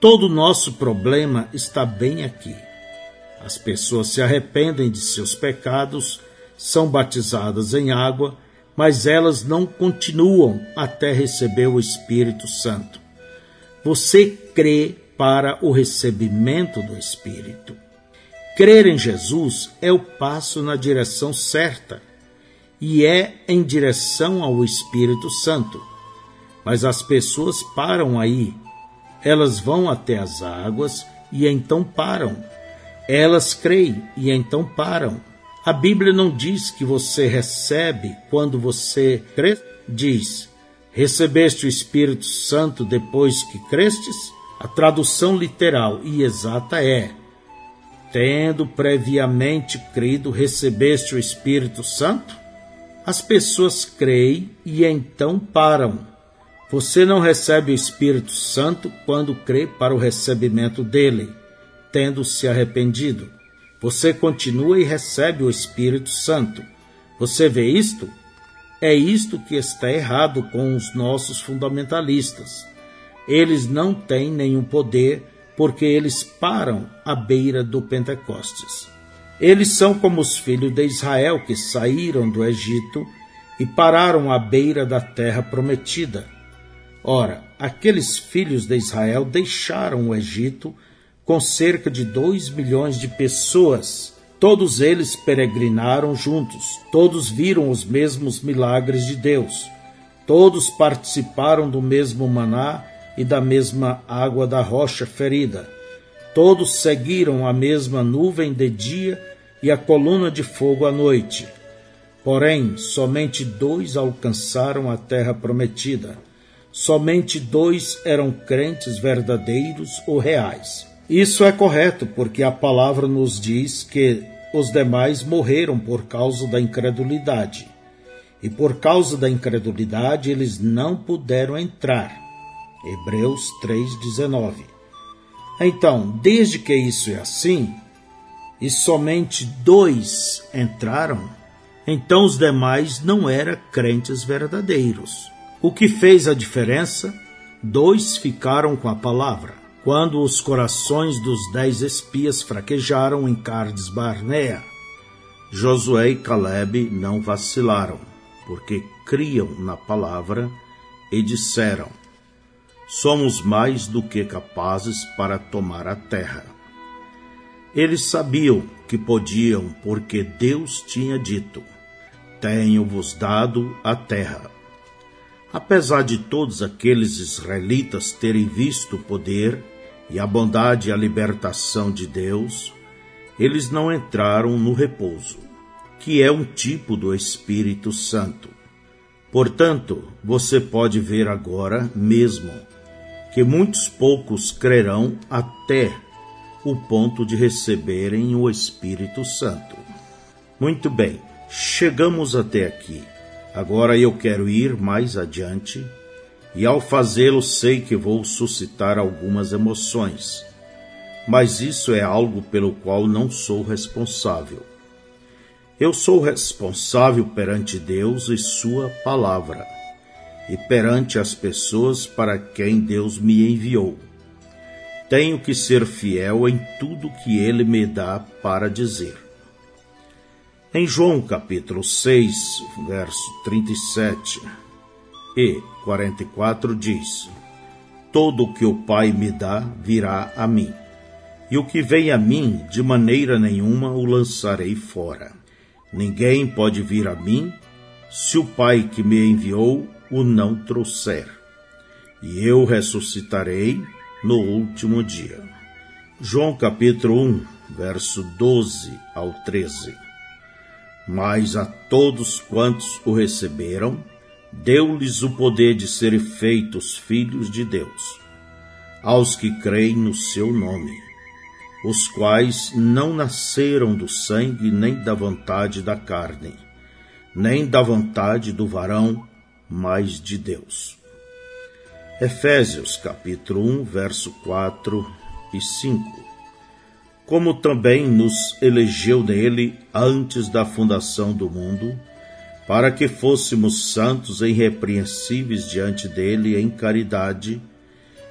Todo o nosso problema está bem aqui. As pessoas se arrependem de seus pecados, são batizadas em água, mas elas não continuam até receber o Espírito Santo. Você crê para o recebimento do Espírito. Crer em Jesus é o passo na direção certa e é em direção ao Espírito Santo. Mas as pessoas param aí. Elas vão até as águas e então param. Elas creem e então param. A Bíblia não diz que você recebe quando você crê, diz: Recebeste o Espírito Santo depois que crestes? A tradução literal e exata é: Tendo previamente crido, recebeste o Espírito Santo? As pessoas creem e então param. Você não recebe o Espírito Santo quando crê para o recebimento dele, tendo se arrependido. Você continua e recebe o Espírito Santo. Você vê isto? É isto que está errado com os nossos fundamentalistas. Eles não têm nenhum poder porque eles param à beira do Pentecostes. Eles são como os filhos de Israel que saíram do Egito e pararam à beira da terra prometida. Ora, aqueles filhos de Israel deixaram o Egito com cerca de dois milhões de pessoas. Todos eles peregrinaram juntos, todos viram os mesmos milagres de Deus, todos participaram do mesmo maná e da mesma água da rocha ferida. Todos seguiram a mesma nuvem de dia e a coluna de fogo à noite. Porém, somente dois alcançaram a terra prometida. Somente dois eram crentes verdadeiros ou reais. Isso é correto, porque a palavra nos diz que os demais morreram por causa da incredulidade. E por causa da incredulidade eles não puderam entrar. Hebreus 3,19. Então, desde que isso é assim, e somente dois entraram, então os demais não eram crentes verdadeiros. O que fez a diferença? Dois ficaram com a palavra quando os corações dos dez espias fraquejaram em Cardes Barnea. Josué e Caleb não vacilaram, porque criam na palavra e disseram: Somos mais do que capazes para tomar a terra. Eles sabiam que podiam, porque Deus tinha dito: Tenho-vos dado a terra. Apesar de todos aqueles israelitas terem visto o poder e a bondade e a libertação de Deus, eles não entraram no repouso, que é um tipo do Espírito Santo. Portanto, você pode ver agora mesmo que muitos poucos crerão até o ponto de receberem o Espírito Santo. Muito bem, chegamos até aqui. Agora eu quero ir mais adiante e ao fazê-lo sei que vou suscitar algumas emoções. Mas isso é algo pelo qual não sou responsável. Eu sou responsável perante Deus e Sua palavra, e perante as pessoas para quem Deus me enviou. Tenho que ser fiel em tudo que Ele me dá para dizer. Em João capítulo 6, verso 37, e 44 diz: Todo o que o Pai me dá virá a mim, e o que vem a mim, de maneira nenhuma o lançarei fora. Ninguém pode vir a mim se o Pai que me enviou o não trouxer, e eu ressuscitarei no último dia. João capítulo 1, verso 12 ao 13. Mas a todos quantos o receberam, deu-lhes o poder de serem feitos filhos de Deus, aos que creem no seu nome, os quais não nasceram do sangue nem da vontade da carne, nem da vontade do varão, mas de Deus. Efésios capítulo 1, verso 4 e 5. Como também nos elegeu nele antes da fundação do mundo, para que fôssemos santos e irrepreensíveis diante dele em caridade,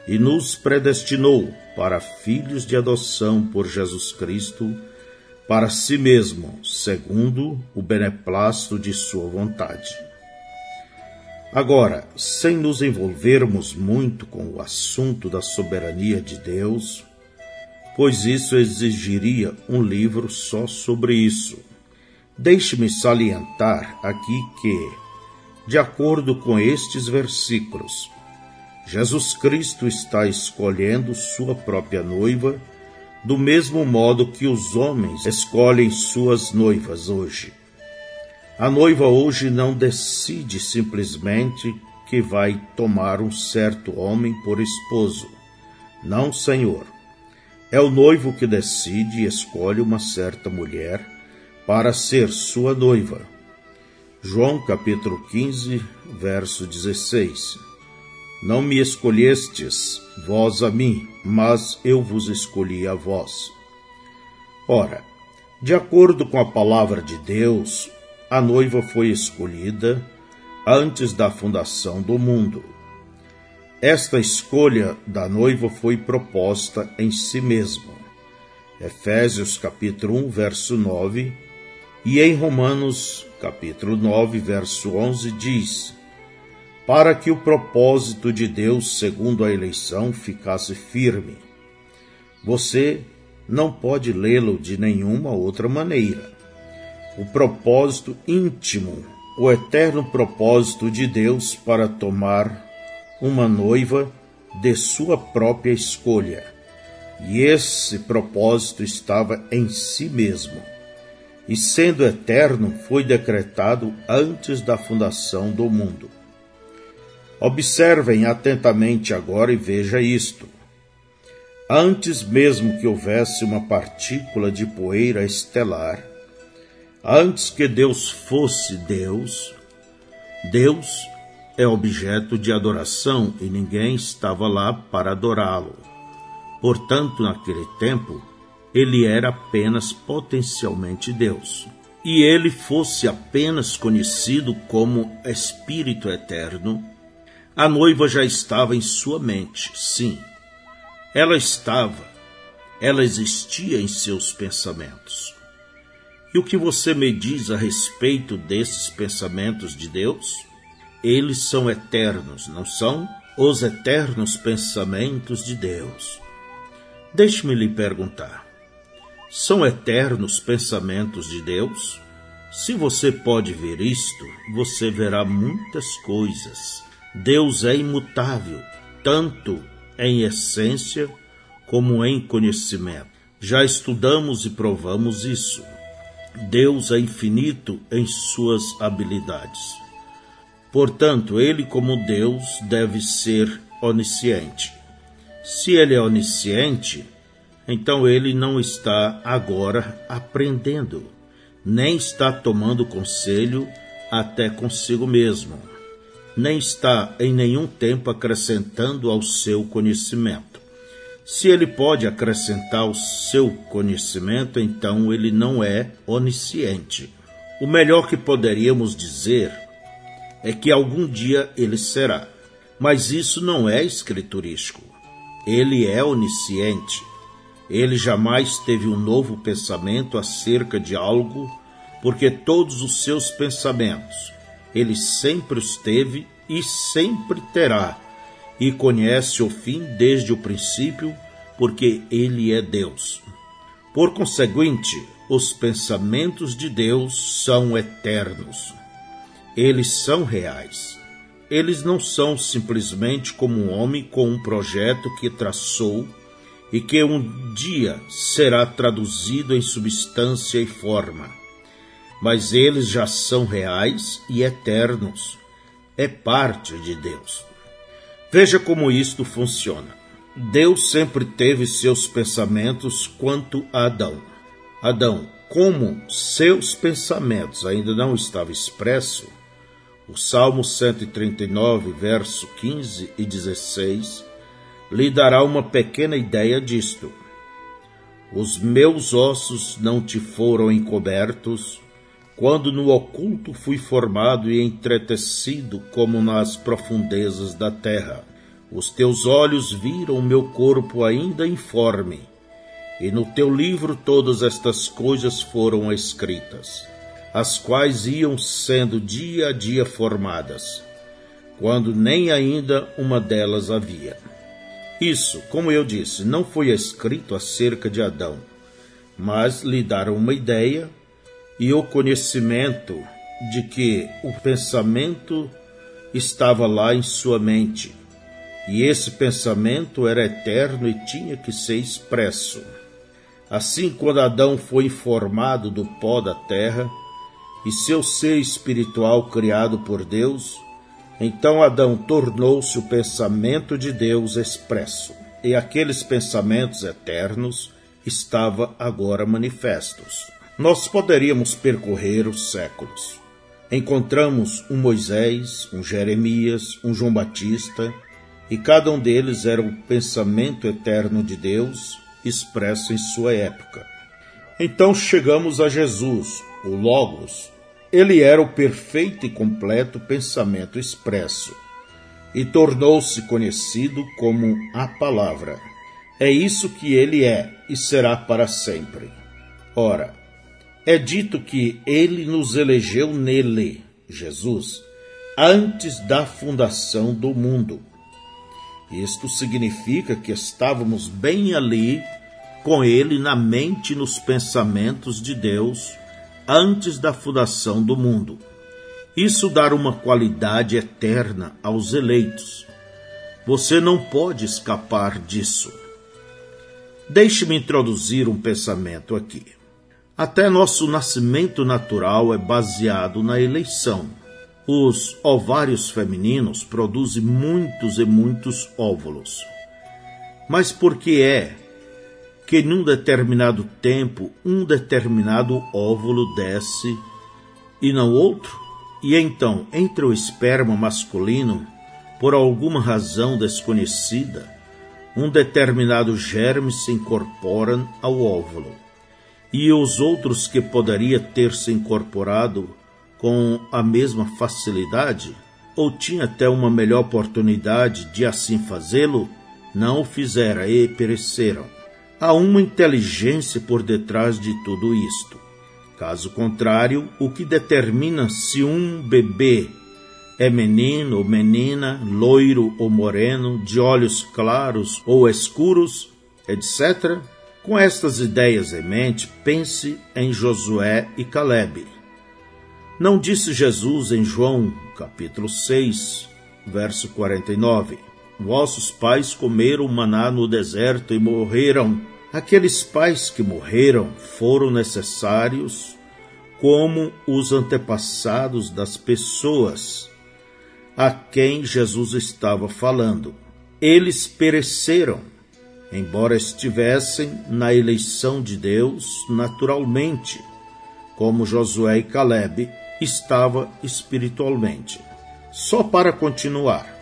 e nos predestinou para filhos de adoção por Jesus Cristo, para si mesmo, segundo o beneplácito de sua vontade. Agora, sem nos envolvermos muito com o assunto da soberania de Deus, pois isso exigiria um livro só sobre isso Deixe-me salientar aqui que, de acordo com estes versículos, Jesus Cristo está escolhendo sua própria noiva do mesmo modo que os homens escolhem suas noivas hoje. A noiva hoje não decide simplesmente que vai tomar um certo homem por esposo. Não, Senhor. É o noivo que decide e escolhe uma certa mulher para ser sua noiva. João capítulo 15, verso 16. Não me escolhestes, vós a mim, mas eu vos escolhi a vós. Ora, de acordo com a palavra de Deus, a noiva foi escolhida antes da fundação do mundo. Esta escolha da noiva foi proposta em si mesma. Efésios capítulo 1, verso 9, e em Romanos capítulo 9, verso 11 diz: para que o propósito de Deus, segundo a eleição, ficasse firme. Você não pode lê-lo de nenhuma outra maneira. O propósito íntimo, o eterno propósito de Deus para tomar uma noiva de sua própria escolha. E esse propósito estava em si mesmo. E sendo eterno, foi decretado antes da fundação do mundo. Observem atentamente agora e veja isto. Antes mesmo que houvesse uma partícula de poeira estelar, antes que Deus fosse Deus, Deus é objeto de adoração e ninguém estava lá para adorá-lo. Portanto, naquele tempo, ele era apenas potencialmente Deus. E ele fosse apenas conhecido como Espírito Eterno, a noiva já estava em sua mente, sim. Ela estava, ela existia em seus pensamentos. E o que você me diz a respeito desses pensamentos de Deus? Eles são eternos, não são? Os eternos pensamentos de Deus. Deixe-me lhe perguntar: são eternos pensamentos de Deus? Se você pode ver isto, você verá muitas coisas Deus é imutável, tanto em essência como em conhecimento. Já estudamos e provamos isso. Deus é infinito em suas habilidades. Portanto, ele, como Deus, deve ser onisciente. Se ele é onisciente, então ele não está agora aprendendo, nem está tomando conselho até consigo mesmo nem está em nenhum tempo acrescentando ao seu conhecimento. Se ele pode acrescentar ao seu conhecimento, então ele não é onisciente. O melhor que poderíamos dizer é que algum dia ele será. Mas isso não é escriturístico. Ele é onisciente. Ele jamais teve um novo pensamento acerca de algo, porque todos os seus pensamentos ele sempre os teve e sempre terá, e conhece o fim desde o princípio, porque ele é Deus. Por conseguinte, os pensamentos de Deus são eternos. Eles são reais. Eles não são simplesmente como um homem com um projeto que traçou e que um dia será traduzido em substância e forma mas eles já são reais e eternos. É parte de Deus. Veja como isto funciona. Deus sempre teve seus pensamentos quanto a Adão. Adão, como seus pensamentos ainda não estavam expressos, o Salmo 139, verso 15 e 16, lhe dará uma pequena ideia disto. Os meus ossos não te foram encobertos, quando no oculto fui formado e entretecido como nas profundezas da terra. Os teus olhos viram meu corpo ainda informe, e no teu livro todas estas coisas foram escritas, as quais iam sendo dia a dia formadas, quando nem ainda uma delas havia. Isso, como eu disse, não foi escrito acerca de Adão, mas lhe deram uma ideia e o conhecimento de que o pensamento estava lá em sua mente, e esse pensamento era eterno e tinha que ser expresso. Assim, quando Adão foi formado do pó da terra e seu ser espiritual criado por Deus, então Adão tornou-se o pensamento de Deus expresso, e aqueles pensamentos eternos estavam agora manifestos. Nós poderíamos percorrer os séculos. Encontramos um Moisés, um Jeremias, um João Batista, e cada um deles era o pensamento eterno de Deus expresso em sua época. Então chegamos a Jesus, o Logos. Ele era o perfeito e completo pensamento expresso e tornou-se conhecido como a Palavra. É isso que ele é e será para sempre. Ora, é dito que ele nos elegeu nele, Jesus, antes da fundação do mundo isto significa que estávamos bem ali com ele na mente e nos pensamentos de Deus antes da fundação do mundo. Isso dá uma qualidade eterna aos eleitos. Você não pode escapar disso. Deixe-me introduzir um pensamento aqui. Até nosso nascimento natural é baseado na eleição. Os ovários femininos produzem muitos e muitos óvulos. Mas por que é que num determinado tempo um determinado óvulo desce e não outro? E então, entre o esperma masculino, por alguma razão desconhecida, um determinado germe se incorpora ao óvulo, e os outros que poderia ter se incorporado com a mesma facilidade, ou tinha até uma melhor oportunidade de assim fazê-lo, não o fizera e pereceram. Há uma inteligência por detrás de tudo isto. Caso contrário, o que determina se um bebê é menino ou menina, loiro ou moreno, de olhos claros ou escuros, etc. Com estas ideias em mente, pense em Josué e Caleb. Não disse Jesus em João, capítulo 6, verso 49: Vossos pais comeram maná no deserto e morreram. Aqueles pais que morreram foram necessários como os antepassados das pessoas a quem Jesus estava falando. Eles pereceram, embora estivessem na eleição de Deus naturalmente, como Josué e Caleb estava espiritualmente. Só para continuar,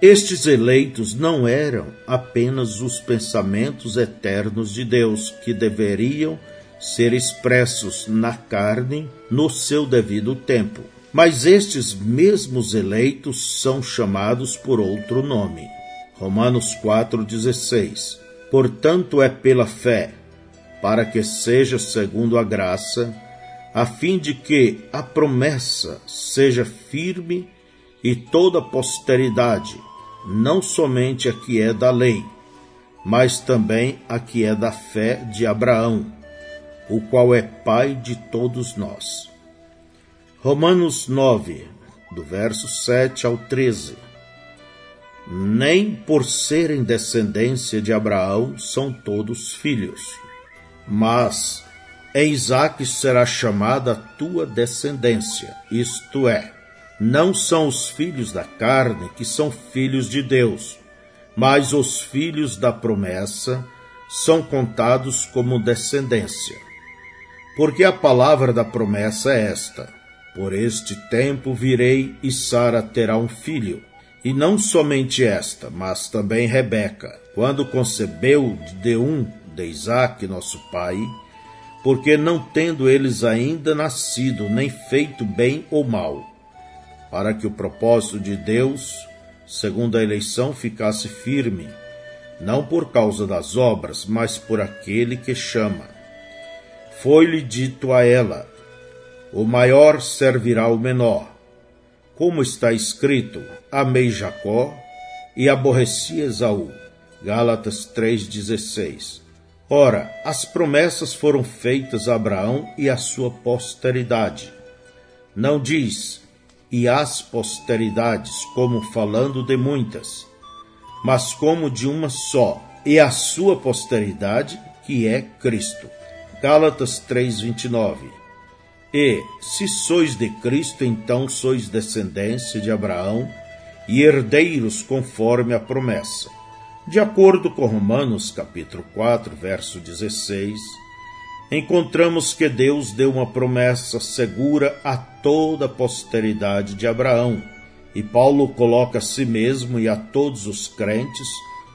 estes eleitos não eram apenas os pensamentos eternos de Deus que deveriam ser expressos na carne no seu devido tempo. Mas estes mesmos eleitos são chamados por outro nome. Romanos 4,16 Portanto, é pela fé, para que seja segundo a graça, a fim de que a promessa seja firme e toda posteridade, não somente a que é da lei, mas também a que é da fé de Abraão, o qual é pai de todos nós. Romanos 9, do verso 7 ao 13. Nem por serem descendência de Abraão são todos filhos, mas em Isaac será chamada a tua descendência, isto é, não são os filhos da carne que são filhos de Deus, mas os filhos da promessa são contados como descendência. Porque a palavra da promessa é esta: Por este tempo virei e Sara terá um filho. E não somente esta, mas também Rebeca, quando concebeu de um de Isaac, nosso pai, porque não tendo eles ainda nascido, nem feito bem ou mal, para que o propósito de Deus, segundo a eleição, ficasse firme, não por causa das obras, mas por aquele que chama. Foi-lhe dito a ela: O maior servirá ao menor. Como está escrito: Amei Jacó e aborreci Esaú. Gálatas 3,16 Ora, as promessas foram feitas a Abraão e à sua posteridade. Não diz, e as posteridades, como falando de muitas, mas como de uma só, e a sua posteridade, que é Cristo. Gálatas 3:29. E se sois de Cristo, então sois descendência de Abraão e herdeiros conforme a promessa. De acordo com Romanos capítulo 4, verso 16, encontramos que Deus deu uma promessa segura a toda a posteridade de Abraão, e Paulo coloca a si mesmo e a todos os crentes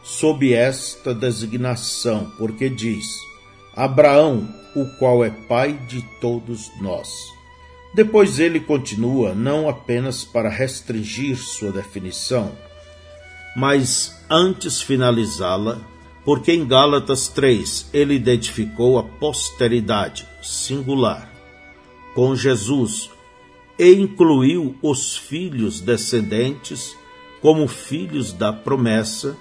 sob esta designação, porque diz: Abraão, o qual é pai de todos nós. Depois ele continua, não apenas para restringir sua definição, mas antes finalizá-la, porque em Gálatas 3 ele identificou a posteridade singular com Jesus e incluiu os filhos descendentes como filhos da promessa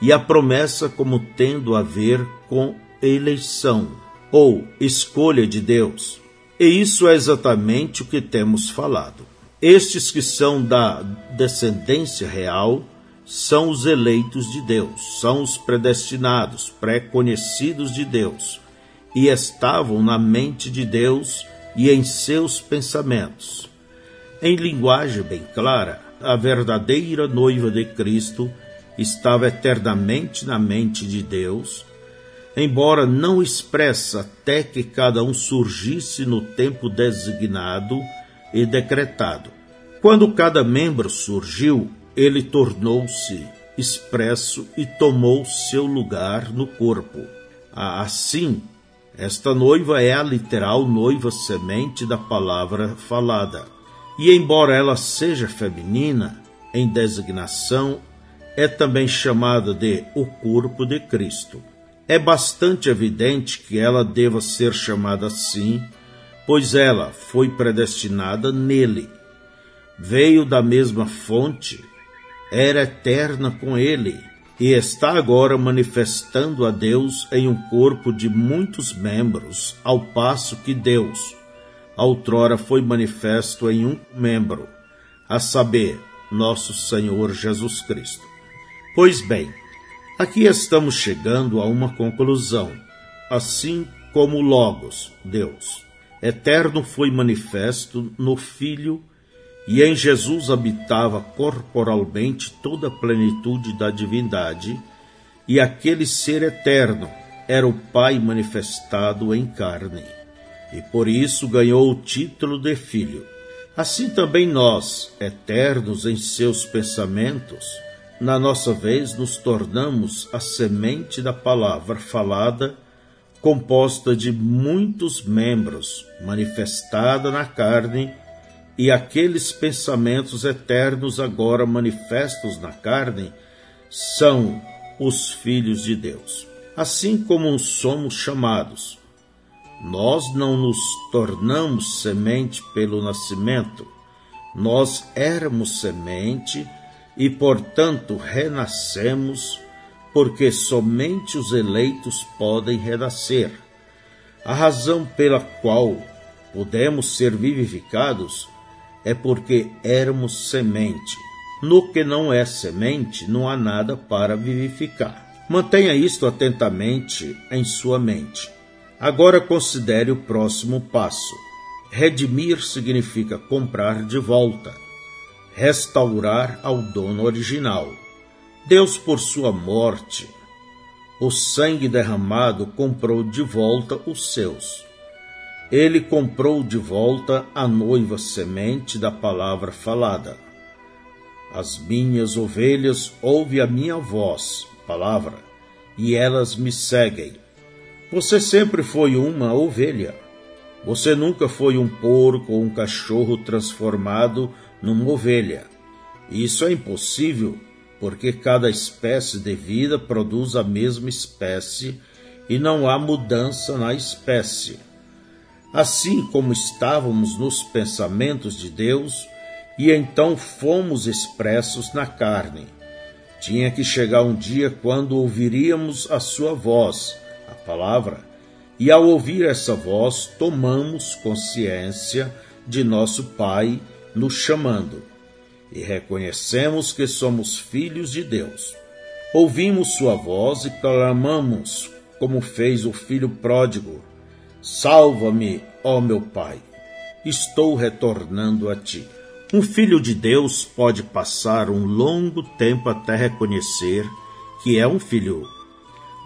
e a promessa como tendo a ver com eleição ou escolha de Deus. E isso é exatamente o que temos falado. Estes que são da descendência real são os eleitos de Deus, são os predestinados, pré-conhecidos de Deus, e estavam na mente de Deus e em seus pensamentos. Em linguagem bem clara, a verdadeira noiva de Cristo estava eternamente na mente de Deus, embora não expressa até que cada um surgisse no tempo designado e decretado. Quando cada membro surgiu, ele tornou-se expresso e tomou seu lugar no corpo. Assim, esta noiva é a literal noiva semente da palavra falada. E embora ela seja feminina em designação, é também chamada de o corpo de Cristo. É bastante evidente que ela deva ser chamada assim, pois ela foi predestinada nele. Veio da mesma fonte era eterna com ele e está agora manifestando a Deus em um corpo de muitos membros, ao passo que Deus, outrora, foi manifesto em um membro, a saber, nosso Senhor Jesus Cristo. Pois bem, aqui estamos chegando a uma conclusão. Assim como Logos, Deus, eterno foi manifesto no Filho e em Jesus habitava corporalmente toda a plenitude da divindade, e aquele ser eterno era o Pai manifestado em carne, e por isso ganhou o título de Filho. Assim também nós, eternos em seus pensamentos, na nossa vez nos tornamos a semente da palavra falada, composta de muitos membros, manifestada na carne e aqueles pensamentos eternos agora manifestos na carne são os filhos de Deus. Assim como somos chamados, nós não nos tornamos semente pelo nascimento, nós éramos semente e, portanto, renascemos, porque somente os eleitos podem renascer. A razão pela qual podemos ser vivificados é porque éramos semente. No que não é semente, não há nada para vivificar. Mantenha isto atentamente em sua mente. Agora considere o próximo passo. Redimir significa comprar de volta, restaurar ao dono original. Deus, por sua morte, o sangue derramado comprou de volta os seus ele comprou de volta a noiva semente da palavra falada. As minhas ovelhas ouvem a minha voz, palavra, e elas me seguem. Você sempre foi uma ovelha. Você nunca foi um porco ou um cachorro transformado numa ovelha. Isso é impossível, porque cada espécie de vida produz a mesma espécie e não há mudança na espécie assim como estávamos nos pensamentos de Deus, e então fomos expressos na carne. Tinha que chegar um dia quando ouviríamos a sua voz, a palavra, e ao ouvir essa voz, tomamos consciência de nosso Pai nos chamando e reconhecemos que somos filhos de Deus. Ouvimos sua voz e clamamos como fez o filho pródigo: Salva-me, ó meu pai, estou retornando a ti. Um filho de Deus pode passar um longo tempo até reconhecer que é um filho.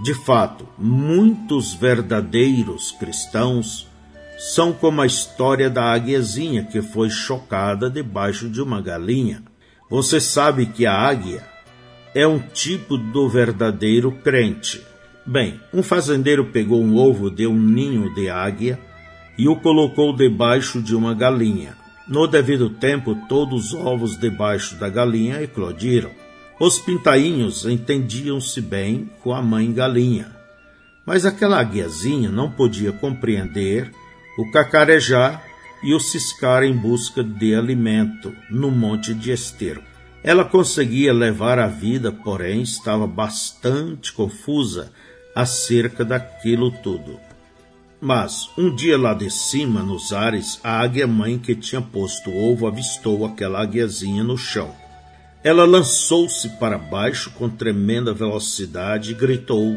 De fato, muitos verdadeiros cristãos são como a história da águiazinha que foi chocada debaixo de uma galinha. Você sabe que a águia é um tipo do verdadeiro crente. Bem, um fazendeiro pegou um ovo de um ninho de águia e o colocou debaixo de uma galinha. No devido tempo, todos os ovos debaixo da galinha eclodiram. Os pintainhos entendiam-se bem com a mãe galinha, mas aquela águiazinha não podia compreender o cacarejar e o ciscar em busca de alimento no monte de esterco. Ela conseguia levar a vida, porém estava bastante confusa acerca daquilo tudo. Mas, um dia lá de cima, nos ares, a águia-mãe que tinha posto ovo avistou aquela águiazinha no chão. Ela lançou-se para baixo com tremenda velocidade e gritou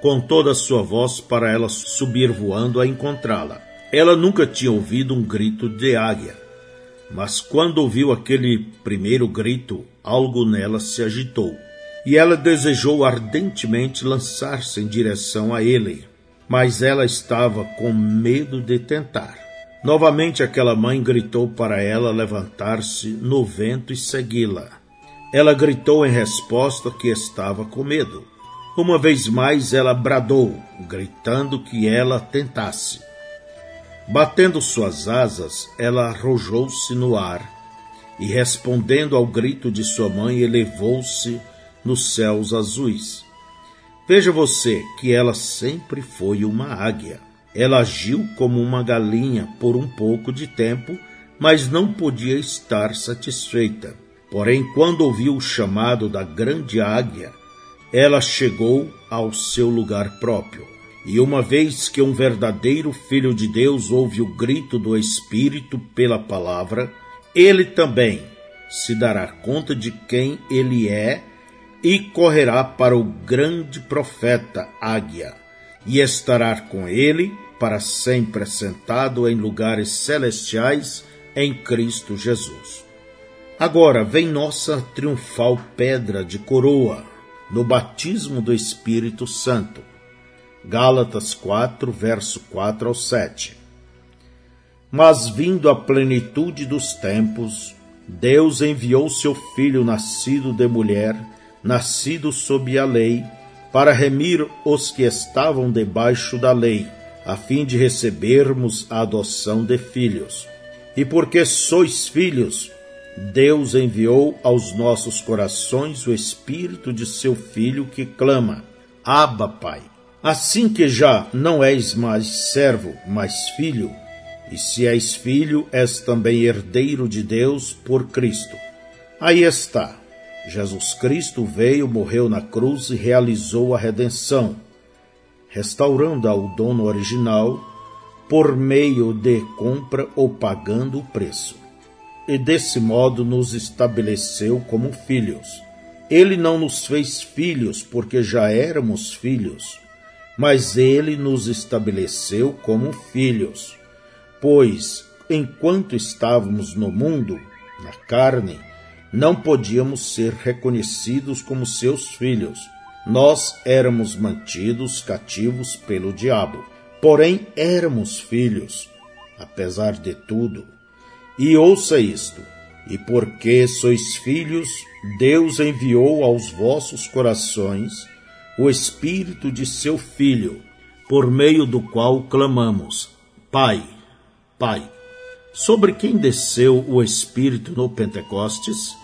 com toda a sua voz para ela subir voando a encontrá-la. Ela nunca tinha ouvido um grito de águia, mas quando ouviu aquele primeiro grito, algo nela se agitou, e ela desejou ardentemente lançar-se em direção a ele, mas ela estava com medo de tentar. Novamente aquela mãe gritou para ela levantar-se no vento e segui-la. Ela gritou em resposta que estava com medo. Uma vez mais ela bradou, gritando que ela tentasse. Batendo suas asas, ela arrojou-se no ar e, respondendo ao grito de sua mãe, elevou-se nos céus azuis. Veja você que ela sempre foi uma águia. Ela agiu como uma galinha por um pouco de tempo, mas não podia estar satisfeita. Porém, quando ouviu o chamado da grande águia, ela chegou ao seu lugar próprio. E uma vez que um verdadeiro filho de Deus ouve o grito do Espírito pela palavra, ele também se dará conta de quem ele é e correrá para o grande profeta Águia e estará com ele para sempre sentado em lugares celestiais em Cristo Jesus. Agora vem nossa triunfal pedra de coroa no batismo do Espírito Santo Gálatas 4, verso 4 ao 7. Mas vindo a plenitude dos tempos, Deus enviou seu Filho nascido de mulher, nascido sob a lei, para remir os que estavam debaixo da lei, a fim de recebermos a adoção de filhos. E porque sois filhos, Deus enviou aos nossos corações o Espírito de seu Filho que clama: Abba, Pai. Assim que já não és mais servo, mas filho, e se és filho, és também herdeiro de Deus por Cristo. Aí está. Jesus Cristo veio, morreu na cruz e realizou a redenção, restaurando ao dono original por meio de compra ou pagando o preço. E desse modo nos estabeleceu como filhos. Ele não nos fez filhos porque já éramos filhos mas ele nos estabeleceu como filhos. Pois, enquanto estávamos no mundo, na carne, não podíamos ser reconhecidos como seus filhos. Nós éramos mantidos cativos pelo diabo. Porém, éramos filhos, apesar de tudo. E ouça isto: e porque sois filhos, Deus enviou aos vossos corações o Espírito de seu Filho, por meio do qual clamamos: Pai, Pai. Sobre quem desceu o Espírito no Pentecostes?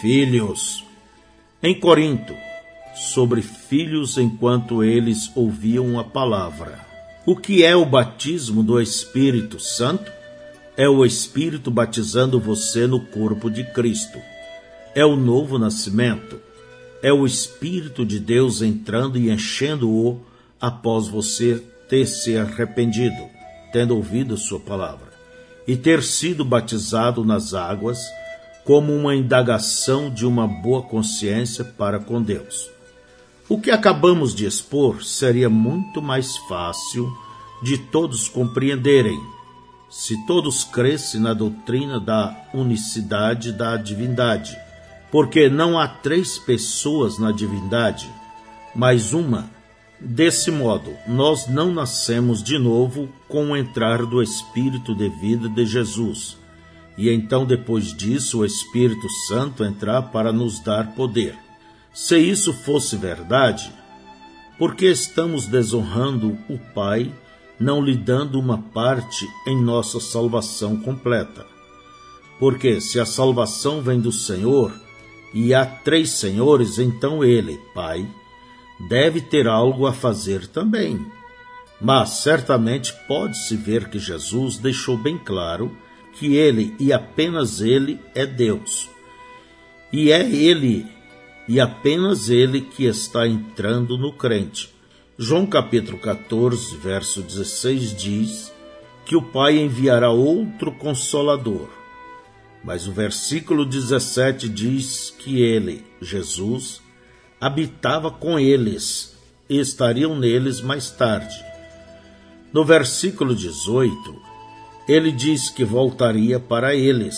Filhos. Em Corinto, sobre filhos enquanto eles ouviam a palavra. O que é o batismo do Espírito Santo? É o Espírito batizando você no corpo de Cristo. É o novo nascimento é o Espírito de Deus entrando e enchendo-o após você ter se arrependido, tendo ouvido Sua palavra, e ter sido batizado nas águas como uma indagação de uma boa consciência para com Deus. O que acabamos de expor seria muito mais fácil de todos compreenderem se todos crescem na doutrina da unicidade da divindade, porque não há três pessoas na divindade, mas uma. Desse modo, nós não nascemos de novo com o entrar do Espírito de vida de Jesus, e então depois disso o Espírito Santo entrar para nos dar poder. Se isso fosse verdade, por que estamos desonrando o Pai, não lhe dando uma parte em nossa salvação completa? Porque se a salvação vem do Senhor, e há três senhores, então ele, Pai, deve ter algo a fazer também. Mas certamente pode-se ver que Jesus deixou bem claro que ele e apenas ele é Deus. E é ele e apenas ele que está entrando no crente. João capítulo 14, verso 16 diz que o Pai enviará outro consolador. Mas o versículo 17 diz que ele, Jesus, habitava com eles e estariam neles mais tarde. No versículo 18, ele diz que voltaria para eles.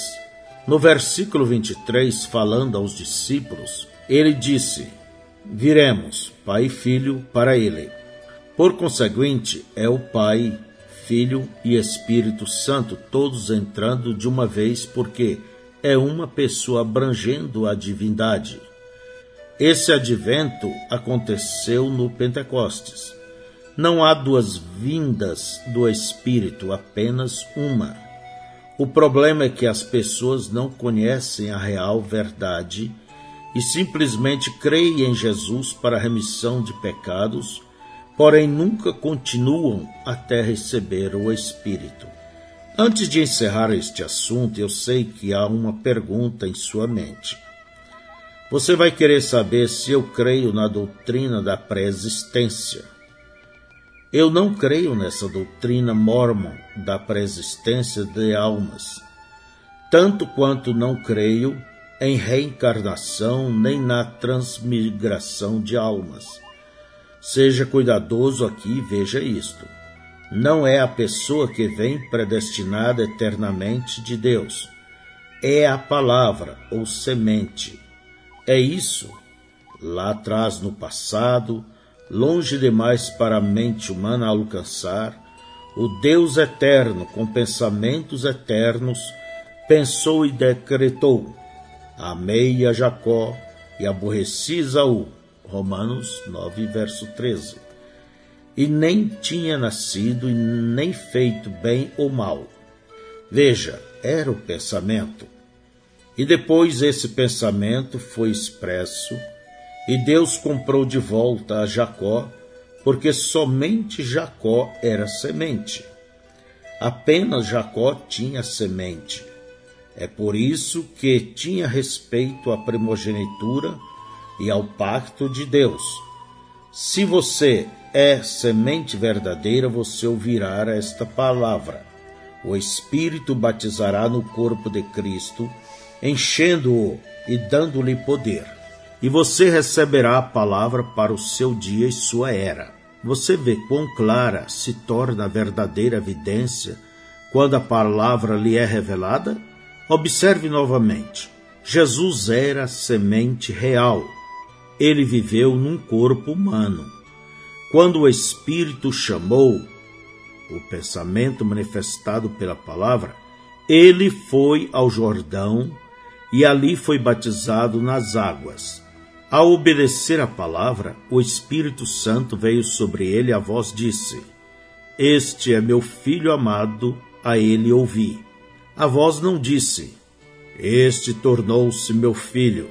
No versículo 23, falando aos discípulos, ele disse: Viremos, Pai e Filho, para ele. Por conseguinte, é o Pai, Filho e Espírito Santo, todos entrando de uma vez, porque é uma pessoa abrangendo a divindade. Esse advento aconteceu no Pentecostes. Não há duas vindas do Espírito, apenas uma. O problema é que as pessoas não conhecem a real verdade e simplesmente creem em Jesus para a remissão de pecados, porém nunca continuam até receber o Espírito. Antes de encerrar este assunto, eu sei que há uma pergunta em sua mente. Você vai querer saber se eu creio na doutrina da pré-existência. Eu não creio nessa doutrina mormon da pré-existência de almas, tanto quanto não creio em reencarnação nem na transmigração de almas. Seja cuidadoso aqui e veja isto. Não é a pessoa que vem predestinada eternamente de Deus. É a palavra ou semente. É isso. Lá atrás no passado, longe demais para a mente humana alcançar, o Deus eterno, com pensamentos eternos, pensou e decretou Amei a Jacó e aborreci Isaú. Romanos 9, verso 13. E nem tinha nascido e nem feito bem ou mal. Veja, era o pensamento. E depois esse pensamento foi expresso, e Deus comprou de volta a Jacó, porque somente Jacó era semente. Apenas Jacó tinha semente. É por isso que tinha respeito à primogenitura e ao pacto de Deus. Se você é semente verdadeira, você ouvirá esta palavra. O Espírito batizará no corpo de Cristo, enchendo-o e dando-lhe poder. E você receberá a palavra para o seu dia e sua era. Você vê quão clara se torna a verdadeira evidência quando a palavra lhe é revelada? Observe novamente. Jesus era semente real. Ele viveu num corpo humano. Quando o Espírito chamou, o pensamento manifestado pela palavra, ele foi ao Jordão e ali foi batizado nas águas. Ao obedecer a palavra, o Espírito Santo veio sobre ele e a voz disse: Este é meu filho amado, a ele ouvi. A voz não disse: Este tornou-se meu filho.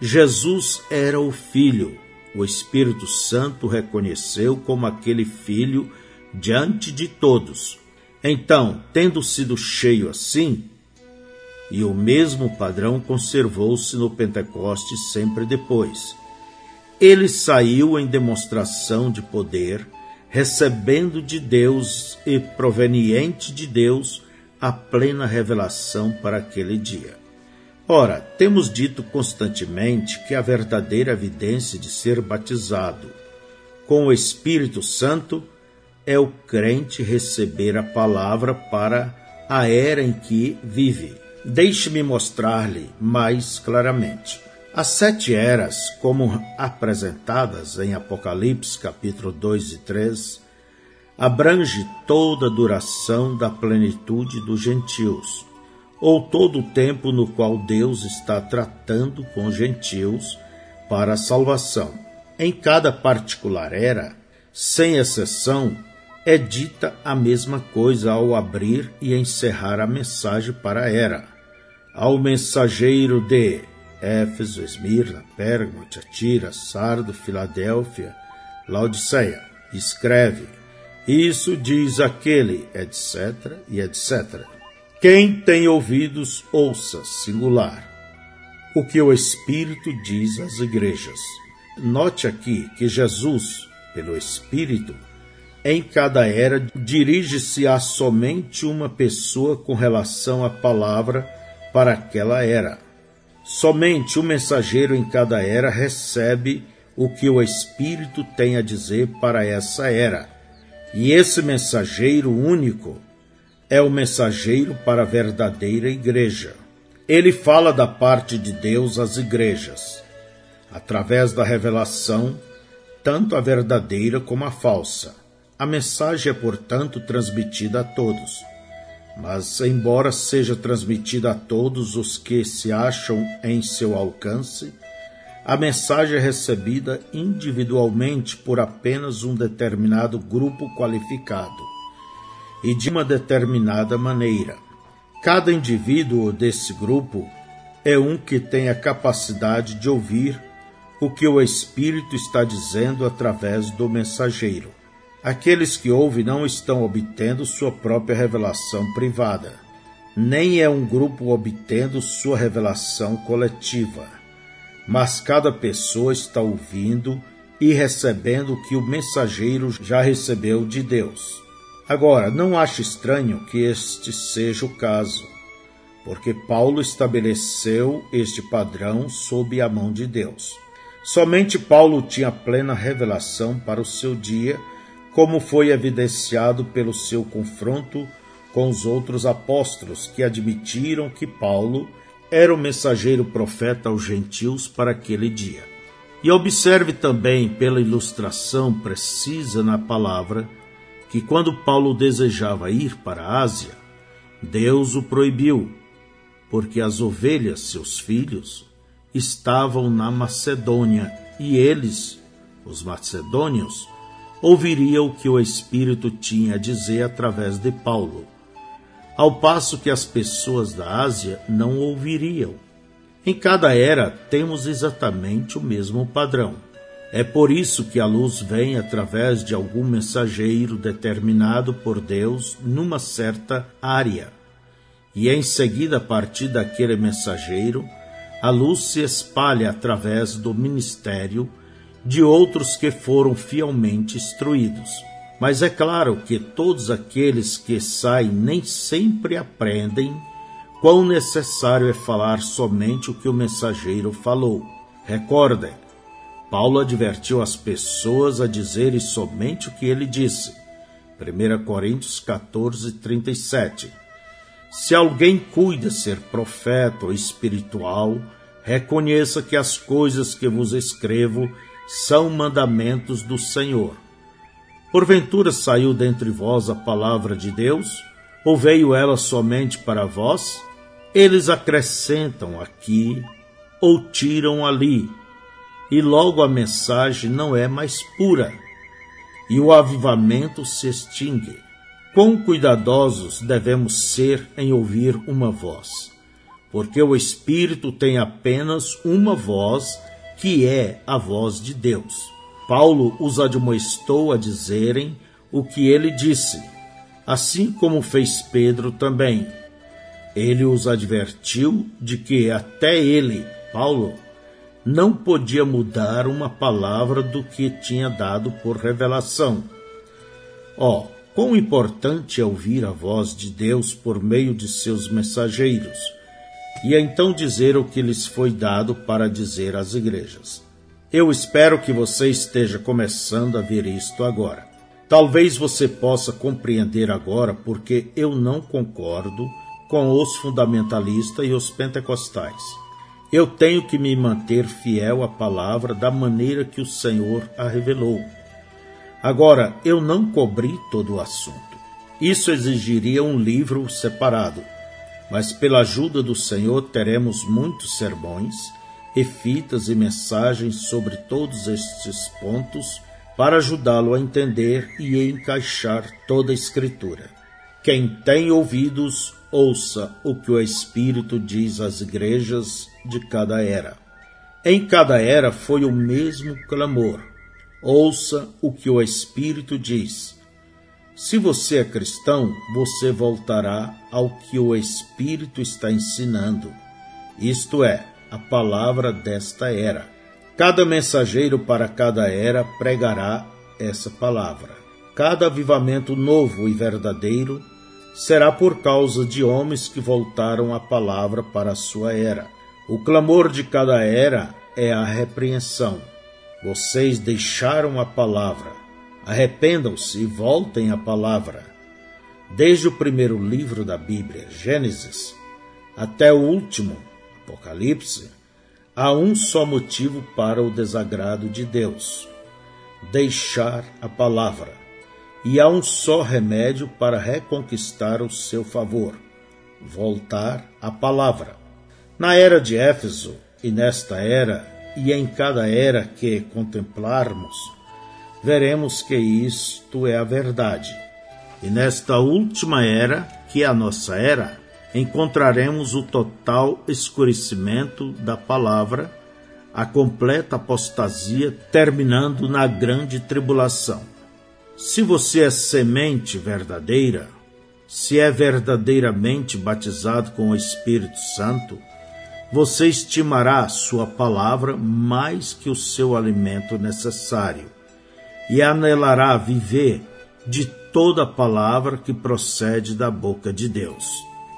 Jesus era o filho. O Espírito Santo reconheceu como aquele filho diante de todos. Então, tendo sido cheio assim, e o mesmo padrão conservou-se no Pentecostes sempre depois. Ele saiu em demonstração de poder, recebendo de Deus e proveniente de Deus a plena revelação para aquele dia. Ora, temos dito constantemente que a verdadeira evidência de ser batizado com o Espírito Santo é o crente receber a palavra para a era em que vive. Deixe-me mostrar-lhe mais claramente. As sete eras, como apresentadas em Apocalipse capítulo 2 e 3, abrange toda a duração da plenitude dos gentios, ou todo o tempo no qual Deus está tratando com gentios para a salvação. Em cada particular era, sem exceção, é dita a mesma coisa ao abrir e encerrar a mensagem para a era. Ao mensageiro de Éfeso, Esmirna, Pérgamo, Tiatira, Sardo, Filadélfia, Laodiceia, escreve: Isso diz aquele, etc. e etc. Quem tem ouvidos, ouça, singular, o que o Espírito diz às igrejas. Note aqui que Jesus, pelo Espírito, em cada era dirige-se a somente uma pessoa com relação à palavra para aquela era. Somente o mensageiro em cada era recebe o que o Espírito tem a dizer para essa era. E esse mensageiro único é o mensageiro para a verdadeira igreja. Ele fala da parte de Deus às igrejas, através da revelação, tanto a verdadeira como a falsa. A mensagem é, portanto, transmitida a todos. Mas, embora seja transmitida a todos os que se acham em seu alcance, a mensagem é recebida individualmente por apenas um determinado grupo qualificado e de uma determinada maneira. Cada indivíduo desse grupo é um que tem a capacidade de ouvir o que o Espírito está dizendo através do mensageiro. Aqueles que ouvem não estão obtendo sua própria revelação privada, nem é um grupo obtendo sua revelação coletiva, mas cada pessoa está ouvindo e recebendo o que o mensageiro já recebeu de Deus. Agora, não ache estranho que este seja o caso, porque Paulo estabeleceu este padrão sob a mão de Deus. Somente Paulo tinha plena revelação para o seu dia como foi evidenciado pelo seu confronto com os outros apóstolos que admitiram que Paulo era o mensageiro profeta aos gentios para aquele dia. E observe também pela ilustração precisa na palavra que quando Paulo desejava ir para a Ásia, Deus o proibiu, porque as ovelhas, seus filhos, estavam na Macedônia e eles, os macedônios, ouviria o que o Espírito tinha a dizer através de Paulo, ao passo que as pessoas da Ásia não ouviriam. Em cada era temos exatamente o mesmo padrão. É por isso que a luz vem através de algum mensageiro determinado por Deus numa certa área. E em seguida, a partir daquele mensageiro, a luz se espalha através do ministério de outros que foram fielmente instruídos. Mas é claro que todos aqueles que saem nem sempre aprendem quão necessário é falar somente o que o mensageiro falou. Recordem, Paulo advertiu as pessoas a dizerem somente o que ele disse. 1 Coríntios 14, 37. Se alguém cuida ser profeta ou espiritual, reconheça que as coisas que vos escrevo são mandamentos do Senhor. Porventura saiu dentre vós a palavra de Deus, ou veio ela somente para vós? Eles acrescentam aqui ou tiram ali, e logo a mensagem não é mais pura, e o avivamento se extingue. Quão cuidadosos devemos ser em ouvir uma voz, porque o Espírito tem apenas uma voz que é a voz de Deus. Paulo os admoestou a dizerem o que ele disse, assim como fez Pedro também. Ele os advertiu de que até ele, Paulo, não podia mudar uma palavra do que tinha dado por revelação. Ó, oh, quão importante é ouvir a voz de Deus por meio de seus mensageiros, e então dizer o que lhes foi dado para dizer às igrejas. Eu espero que você esteja começando a ver isto agora. Talvez você possa compreender agora porque eu não concordo com os fundamentalistas e os pentecostais. Eu tenho que me manter fiel à palavra da maneira que o Senhor a revelou. Agora, eu não cobri todo o assunto. Isso exigiria um livro separado, mas pela ajuda do Senhor teremos muitos sermões, refitas e mensagens sobre todos estes pontos para ajudá-lo a entender e encaixar toda a Escritura. Quem tem ouvidos, ouça o que o Espírito diz às igrejas de cada era. Em cada era foi o mesmo clamor. Ouça o que o Espírito diz. Se você é cristão, você voltará ao que o Espírito está ensinando, isto é, a palavra desta era. Cada mensageiro para cada era pregará essa palavra. Cada avivamento novo e verdadeiro será por causa de homens que voltaram a palavra para a sua era. O clamor de cada era é a repreensão. Vocês deixaram a palavra. Arrependam-se e voltem à palavra. Desde o primeiro livro da Bíblia, Gênesis, até o último, Apocalipse, há um só motivo para o desagrado de Deus: deixar a palavra. E há um só remédio para reconquistar o seu favor: voltar à palavra. Na era de Éfeso e nesta era, e em cada era que contemplarmos, veremos que isto é a verdade. E nesta última era, que é a nossa era, encontraremos o total escurecimento da palavra, a completa apostasia, terminando na grande tribulação. Se você é semente verdadeira, se é verdadeiramente batizado com o Espírito Santo, você estimará sua palavra mais que o seu alimento necessário e anelará viver de toda palavra que procede da boca de Deus.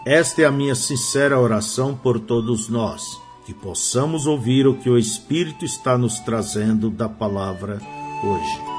Esta é a minha sincera oração por todos nós, que possamos ouvir o que o Espírito está nos trazendo da palavra hoje.